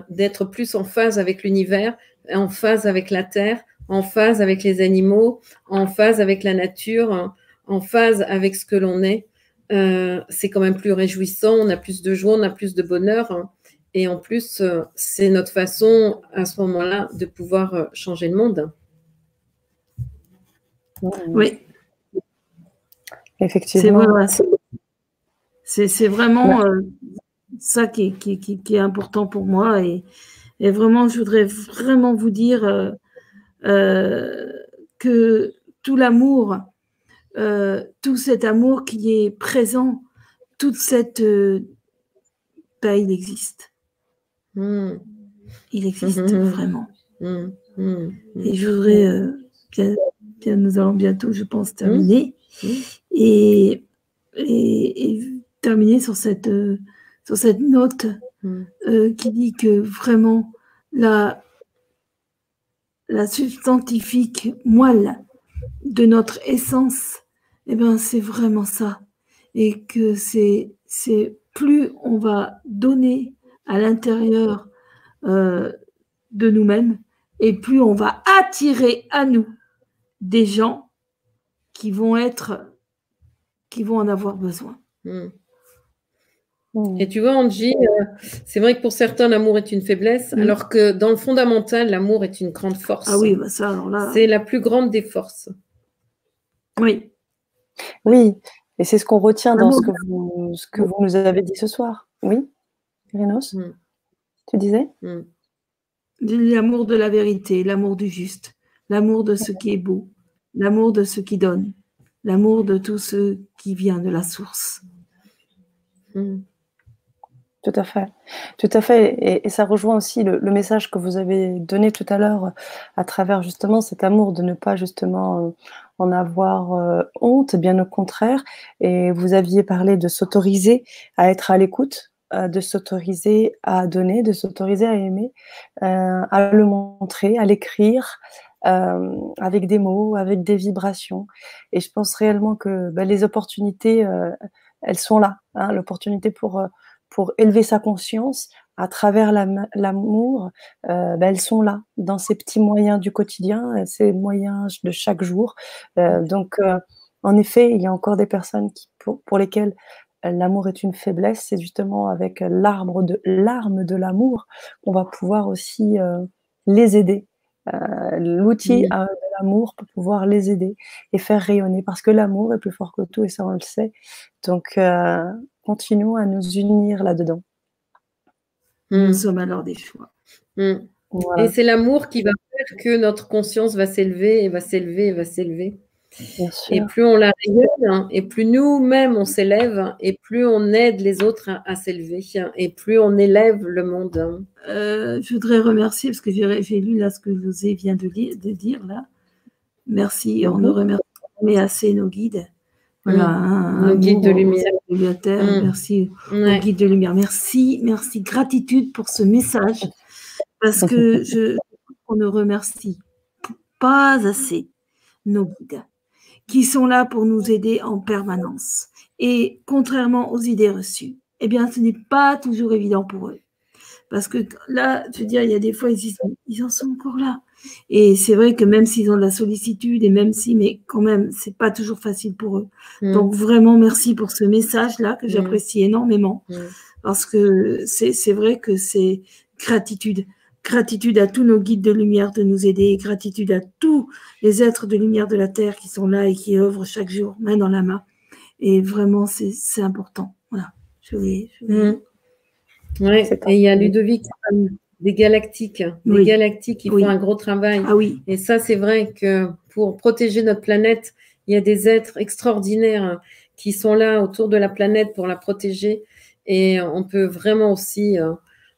d'être plus en phase avec l'univers, en phase avec la Terre, en phase avec les animaux, en phase avec la nature, en phase avec ce que l'on est. Euh, c'est quand même plus réjouissant, on a plus de joie, on a plus de bonheur. Hein. et en plus, euh, c'est notre façon à ce moment-là de pouvoir euh, changer le monde. Oui. Effectivement. C'est vraiment ça qui est, important pour moi. Et, et, vraiment, je voudrais vraiment vous dire euh, que tout l'amour, euh, tout cet amour qui est présent, toute cette... Euh, ben, il existe. Hmm. Il existe hmm, vraiment. Et je voudrais... Bien, nous allons bientôt, je pense, terminer. Et, et, terminer sur cette, sur cette note qui dit que vraiment la, la substantifique moelle de notre essence, eh ben, c'est vraiment ça. Et que c'est, c'est plus on va donner à l'intérieur euh, de nous-mêmes, et plus on va attirer à nous des gens qui vont être, qui vont en avoir besoin. Hmm. Hmm. Et tu vois, Angie, euh, c'est vrai que pour certains, l'amour est une faiblesse, hmm. alors que dans le fondamental, l'amour est une grande force. Ah oui, bah ça, alors là. C'est la plus grande des forces. Oui. Oui, et c'est ce qu'on retient dans ce que, vous, ce que vous nous avez dit ce soir. Oui, Rénos Tu disais? L'amour de la vérité, l'amour du juste, l'amour de ce qui est beau, l'amour de ce qui donne, l'amour de tout ce qui vient de la source. Hmm. Tout à fait, tout à fait. Et, ça rejoint aussi le, message que vous avez donné tout à l'heure à travers justement cet amour de ne pas justement euh, en avoir euh, honte, bien au contraire. Et vous aviez parlé de s'autoriser à être à l'écoute, euh, de s'autoriser à donner, de s'autoriser à aimer, à le montrer, à l'écrire, euh, avec des mots, avec des vibrations. Et je pense réellement que bah, les opportunités, euh, elles sont là. Hein, L'opportunité pour, euh, pour élever sa conscience à travers l'amour, bah, elles sont là, dans ces petits moyens du quotidien, ces moyens de chaque jour. donc, en effet, il y a encore des personnes qui, pour, lesquelles l'amour est une faiblesse. C'est justement avec l'arbre de l'arme de l'amour qu'on va pouvoir aussi les aider euh, l'outil de l'amour pour pouvoir les aider et faire rayonner parce que l'amour est plus fort que tout et ça on le sait. Donc euh, continuons à nous unir là-dedans. Nous sommes alors des choix. Hmm. Et c'est l'amour qui va faire que notre conscience va s'élever et va s'élever et va s'élever. Et plus on la rayonne, hein, et plus nous-mêmes on s'élève, et plus on aide les autres à, s'élever, et plus on élève le monde. Hein. Euh, je voudrais remercier, parce que j'ai lu là ce que José vient de, de dire là. Merci, on ne mhm. remercie jamais assez nos guides. Voilà, mhm. nos guides de lumière. Mhm. Merci nos guides de lumière. Merci, merci, gratitude pour ce message, parce que je, on ne remercie pas assez nos guides qui sont là pour nous aider en permanence. Et contrairement aux idées reçues, eh bien, ce n'est pas toujours évident pour eux. Parce que là, je veux dire, il y a des fois, ils, ils en sont encore là. Et c'est vrai que même s'ils ont de la sollicitude et même si, mais quand même, c'est pas toujours facile pour eux. Mm. Donc vraiment, merci pour ce message-là que mm. j'apprécie énormément. Mm. Parce que c'est vrai que c'est gratitude. Gratitude à tous nos guides de lumière de nous aider, gratitude à tous les êtres de lumière de la Terre qui sont là et qui œuvrent chaque jour, main dans la main. Et vraiment, c'est important. Voilà. Je vais, mmh. et il y a Ludovic des galactiques. Les galactiques, ils font un gros travail. Ah oui. Et ça, c'est vrai que pour protéger notre planète, il y a des êtres extraordinaires qui sont là autour de la planète pour la protéger. Et on peut vraiment aussi euh,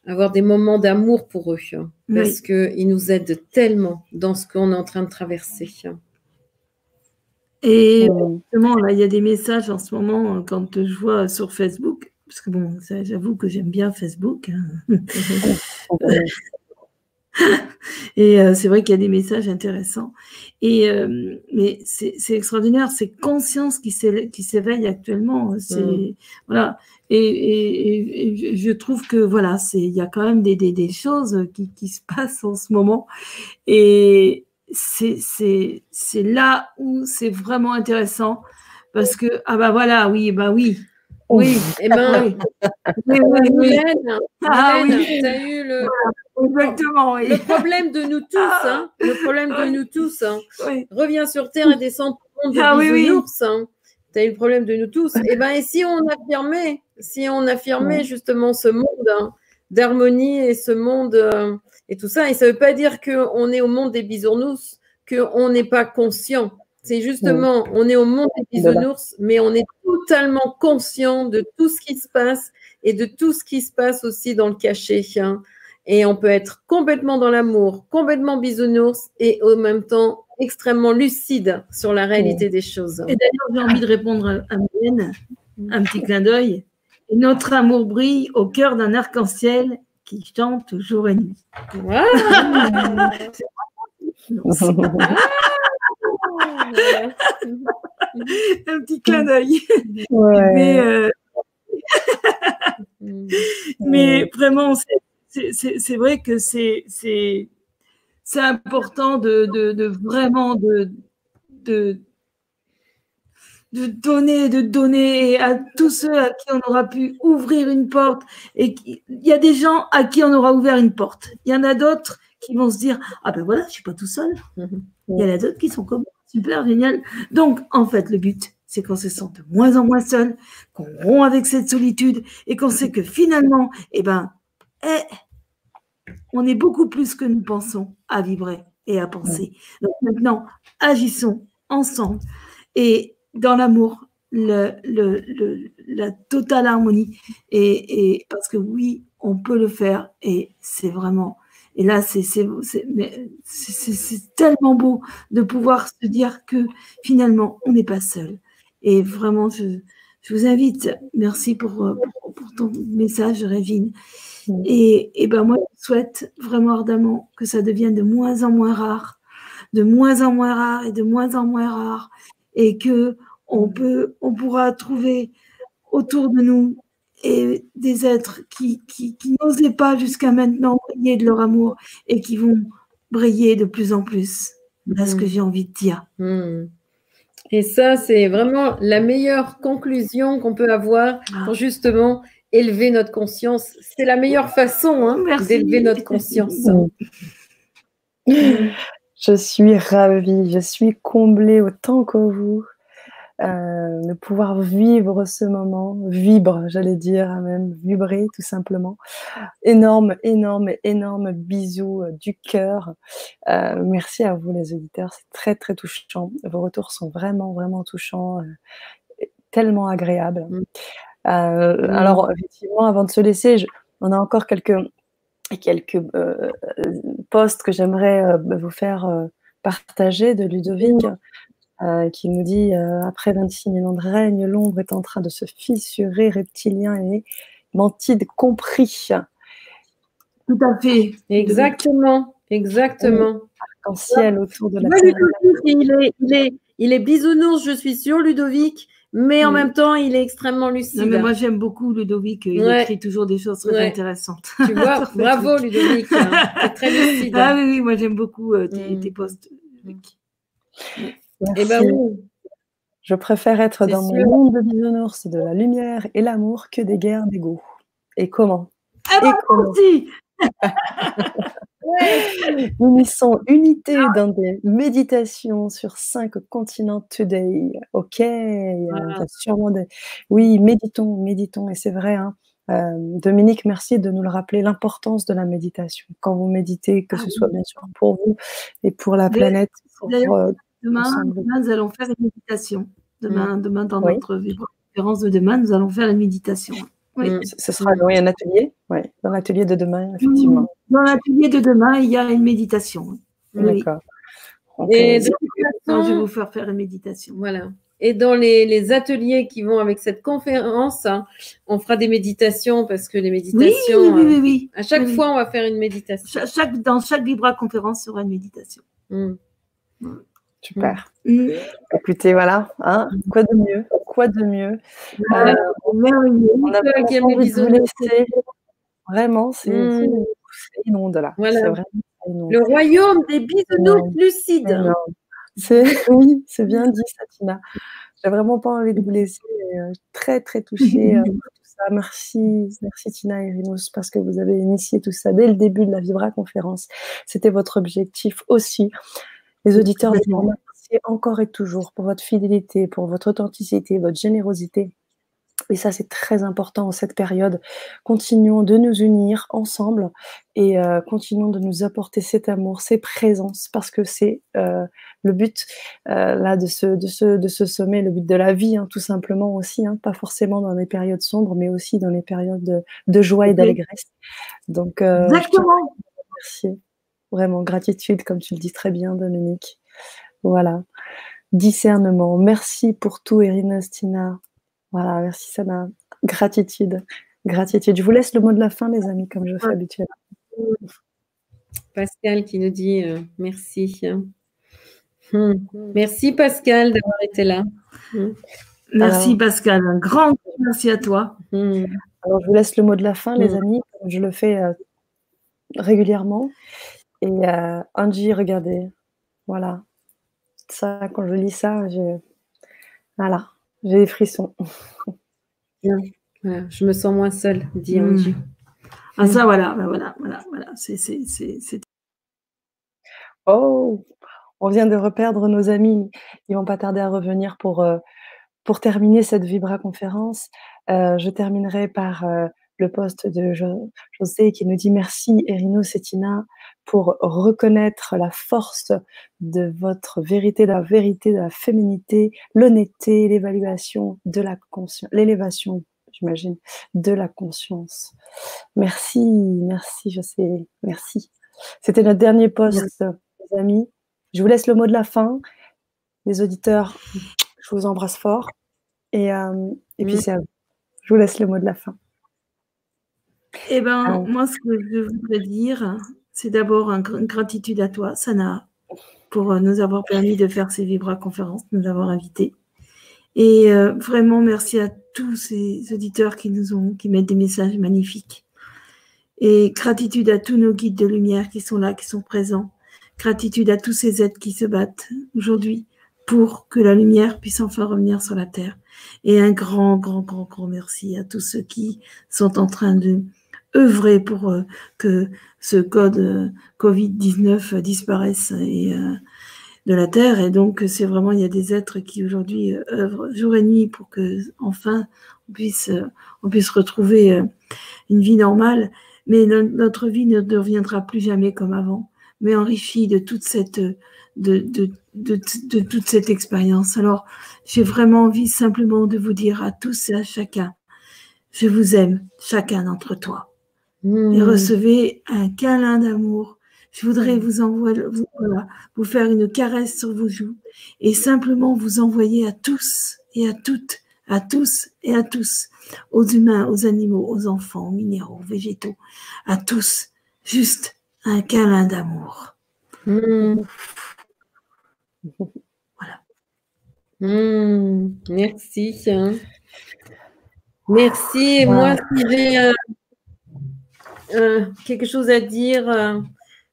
avoir des moments d'amour pour eux, hein, parce qu'ils nous aident tellement dans ce qu'on est en train de traverser. Et justement, là, il y a des messages en ce moment, hein, quand je vois sur Facebook, parce que bon, j'avoue que j'aime bien Facebook. Hein. Et euh, c'est vrai qu'il y a des messages intéressants. Et, euh, mais c'est extraordinaire, c'est conscience qui s'éveille actuellement. C'est, voilà. Et, je trouve que voilà, il y a quand même des, des, choses qui, qui, se passent en ce moment. Et c'est là où c'est vraiment intéressant parce que, ah bah voilà, oui, bah oui, oui, et eh ben, oui, oui, oui. Ah, oui. tu as eu le, Exactement, le problème de nous tous, ah. hein, le problème de nous tous. Hein. Reviens sur Terre et descends pour le monde de ah, bisounours. Hein. Tu as eu le problème de nous tous. Et eh ben, et si on affirmait, si on affirmait justement ce monde hein, d'harmonie et ce monde euh, et tout ça, et ça ne veut pas dire qu'on est au monde des bisounours, qu'on n'est pas conscient. C'est justement, on est au monde des bisounours, mais on est totalement conscient de tout ce qui se passe et de tout ce qui se passe aussi dans le cachet. Hein. Et on peut être complètement dans l'amour, complètement bisounours et en même temps extrêmement lucide sur la réalité des choses. Et d'ailleurs, j'ai envie de répondre à Mylène, un petit clin d'œil. notre amour brille au cœur d'un arc-en-ciel qui chante jour et nuit. un petit clin d'œil. Mais, euh, mais vraiment, c'est vrai que c'est important de, de, de, vraiment de, de, de donner, de donner à tous ceux à qui on aura pu ouvrir une porte. Et il y a des gens à qui on aura ouvert une porte. Il y en a d'autres qui vont se dire Ah ben voilà, je suis pas tout seul. Il y en a d'autres qui sont comme super génial. Donc, en fait, le but, c'est qu'on se sente de moins en moins seul, qu'on rompt avec cette solitude et qu'on sait que finalement, eh ben, eh, on est beaucoup plus que nous pensons à vibrer et à penser. Donc maintenant, agissons ensemble et dans l'amour, la totale harmonie. Et, et, parce que oui, on peut le faire et c'est vraiment. Et là, c'est tellement beau de pouvoir se dire que finalement, on n'est pas seul. Et vraiment, je, je, vous invite, merci pour, pour, pour ton message, Révine. Et, et, ben moi, je souhaite vraiment ardemment que ça devienne de moins en moins rare, de moins en moins rare et de moins en moins rare, et que on peut, on pourra trouver autour de nous et des êtres qui, qui, n'osaient pas jusqu'à maintenant briller de leur amour et qui vont briller de plus en plus. Voilà ce que j'ai envie de dire. Mm. Et ça, c'est vraiment la meilleure conclusion qu'on peut avoir ah. pour justement élever notre conscience. C'est la meilleure façon hein, d'élever notre conscience. Je suis ravie, je suis comblée autant que vous de pouvoir vivre ce moment, vibre, j'allais dire, même vibrer tout simplement. Énorme, énorme, énorme bisous euh, du cœur. Euh, merci à vous les auditeurs, c'est très très touchant. Vos retours sont vraiment, vraiment touchants, tellement agréables. Mm. Mm. Alors effectivement, avant de se laisser, on a encore quelques quelques posts que j'aimerais vous faire partager de Ludovic. Euh, qui nous dit euh, après 26 000 ans de règne, l'ombre est en train de se fissurer, reptilien et mantide compris. Tout à fait. Exactement, exactement. Arc-en-ciel autour de la il est, il, est, il est bisounours, je suis sûr, Ludovic, mais en même temps, il est extrêmement lucide. mais moi, j'aime beaucoup Ludovic. Il écrit toujours des choses très intéressantes. Tu vois, bravo Ludovic. Hein. très lucide. Ah oui, oui, moi, j'aime beaucoup euh, tes, mm. tes, posts. Eh ben Je préfère être dans mon monde de bisounours, de la lumière et l'amour que des guerres d'ego. Et comment? Ah bah, comment? aussi Unissons unité dans des méditations sur cinq continents today. Ok, sûrement des... Oui, méditons, méditons. Et c'est vrai, hein. euh, Dominique, merci de nous le rappeler, l'importance de la méditation. Quand vous méditez, que ce ah soit bien sûr pour vous et pour la planète, euh, Demain, nous allons faire une méditation. Demain, mm. demain dans notre conférence de demain, nous allons faire la méditation. Oui. Mm. Ce sera un atelier oui, Dans l'atelier de demain, effectivement. Mm. Dans l'atelier de demain, il y a une méditation. D'accord. Et je vais vous faire faire une méditation. Voilà. Et dans les, ateliers qui vont avec cette conférence, hein, on fera des méditations parce que les méditations. Oui, oui, oui. à chaque fois, on va faire une méditation. Chaque, dans chaque Vibra conférence sera une méditation. Super. Mm. Écoutez, voilà, hein, quoi de mieux Quoi de mieux euh, On a vous laisser. Vraiment, c'est mm. inonde là. Le royaume des bisounours lucides. Oui, c'est bien dit, Satina. J'ai vraiment pas envie de vous laisser. Euh, très, très touchée. Euh, ça. Merci, merci Tina et Rinos parce que vous avez initié tout ça dès le début de la Vibra conférence. C'était votre objectif aussi. Les auditeurs, je vous remercie encore et toujours pour votre fidélité, pour votre authenticité, votre générosité. Et ça, c'est très important en cette période. Continuons de nous unir ensemble et euh, continuons de nous apporter cet amour, ces présences, parce que c'est euh, le but euh, là de ce, de, ce, de ce sommet, le but de la vie, hein, tout simplement aussi, hein, pas forcément dans les périodes sombres, mais aussi dans les périodes de, joie et d'allégresse. Donc, Exactement. Merci. Vraiment, gratitude, comme tu le dis très bien, Dominique. Voilà. Discernement. Merci pour tout, Irina Stina. Voilà, merci Sana. Gratitude. Gratitude. Je vous laisse le mot de la fin, les amis, comme je fais habituellement. Pascal qui nous dit euh, merci. Hmm. Merci Pascal d'avoir été là. Hmm. Merci Pascal, un grand merci à toi. Hmm. Alors je vous laisse le mot de la fin, les amis. Je le fais euh, régulièrement. Et euh, Angie, regardez, voilà. Ça, quand je lis ça, j'ai voilà, j'ai des frissons. je me sens moins seule, dit Angie. Ah ça, voilà, ben voilà, voilà, voilà. C'est, Oh, on vient de reperdre nos amis. Ils vont pas tarder à revenir pour, euh, pour terminer cette Vibra conférence. Euh, je terminerai par le poste de José qui nous dit merci Erino Cetina pour reconnaître la force de votre vérité, de la vérité, de la féminité, l'honnêteté, l'évaluation de la conscience, l'élévation, j'imagine, de la conscience. Merci, merci José, merci. C'était notre dernier poste, les amis. Je vous laisse le mot de la fin. Les auditeurs, je vous embrasse fort. Et, euh, et puis, c'est à vous. Je vous laisse le mot de la fin. Eh bien, moi, ce que je voudrais dire, c'est d'abord une gratitude à toi, Sana, pour euh, nous avoir permis de faire ces Vibra conférences, nous avoir invités. Et euh, vraiment, merci à tous ces auditeurs qui nous ont, qui mettent des messages magnifiques. Et gratitude à tous nos guides de lumière qui sont là, qui sont présents. Gratitude à tous ces êtres qui se battent aujourd'hui pour que la lumière puisse enfin revenir sur la terre. Et un grand, grand, grand, grand merci à tous ceux qui sont en train de œuvrer pour euh, que ce code euh, Covid-19 disparaisse euh, de la Terre. Et donc, c'est vraiment, il y a des êtres qui aujourd'hui œuvrent jour et nuit pour que, enfin, on puisse, on puisse retrouver une vie normale. Mais notre vie ne deviendra plus jamais comme avant, mais enrichie de toute cette, de, de, de, de toute cette expérience. Alors, j'ai vraiment envie simplement de vous dire à tous et à chacun, je vous aime, chacun d'entre toi. Et mmh. recevez un câlin d'amour. Je voudrais mmh. vous envoyer, vous, vous faire une caresse sur vos joues et simplement vous envoyer à tous et à toutes, à tous et à tous, aux humains, aux animaux, aux enfants, aux minéraux, aux végétaux, à tous, juste un câlin d'amour. Mmh. Voilà. merci. Merci. Moi, j'ai euh, euh, quelque chose à dire, euh,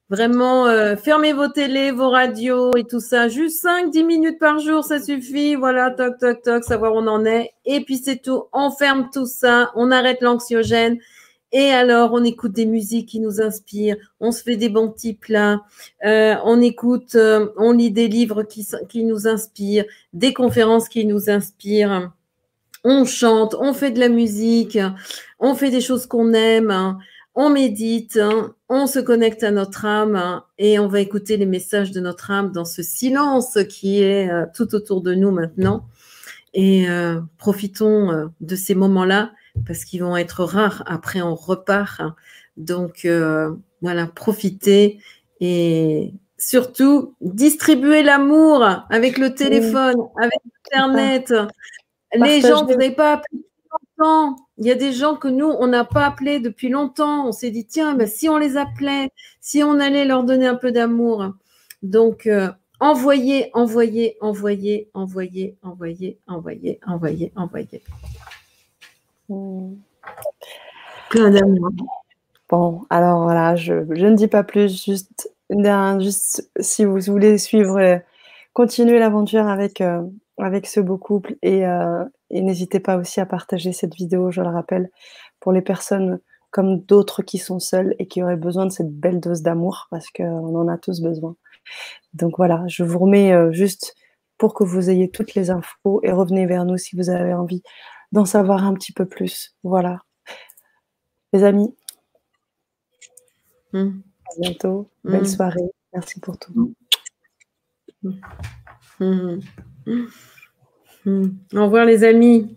vraiment, fermez vos télés, vos radios et tout ça. Juste 5-10 minutes par jour, ça suffit. Voilà, toc, toc, toc, savoir où on en est. Et puis c'est tout. On ferme tout ça. On arrête l'anxiogène. Et alors, on écoute des musiques qui nous inspirent, on se fait des bons petits plats, euh, on écoute, euh, on lit des livres qui nous inspirent, des conférences qui nous inspirent, on chante, on fait de la musique, on fait des choses qu'on aime, on médite, on se connecte à notre âme et on va écouter les messages de notre âme dans ce silence qui est euh, tout autour de nous maintenant. Et profitons de ces moments-là parce qu'ils vont être rares. Après, on repart. Donc, euh, voilà, profitez et surtout distribuez l'amour avec le téléphone, avec Internet. Les gens, vous n'avez pas longtemps. Il y a des gens que nous, on n'a pas appelé depuis longtemps. On s'est dit, tiens, ben, si on les appelait, si on allait leur donner un peu d'amour. Donc, euh, envoyez, envoyez, envoyez, envoyez, envoyez, envoyez, envoyez, envoyez. Bon, alors voilà, je, ne dis pas plus, juste, juste si vous voulez suivre, euh, continuer l'aventure avec, euh, avec ce beau couple euh, et, n'hésitez pas aussi à partager cette vidéo, je le rappelle, pour les personnes comme d'autres qui sont seules et qui auraient besoin de cette belle dose d'amour parce qu'on en a tous besoin. Donc voilà, je vous remets juste pour que vous ayez toutes les infos et revenez vers nous si vous avez envie d'en savoir un petit peu plus. Voilà. Les amis, hmm. à bientôt. Belle hmm. soirée. Merci pour tout. Hmm. Au revoir les amis.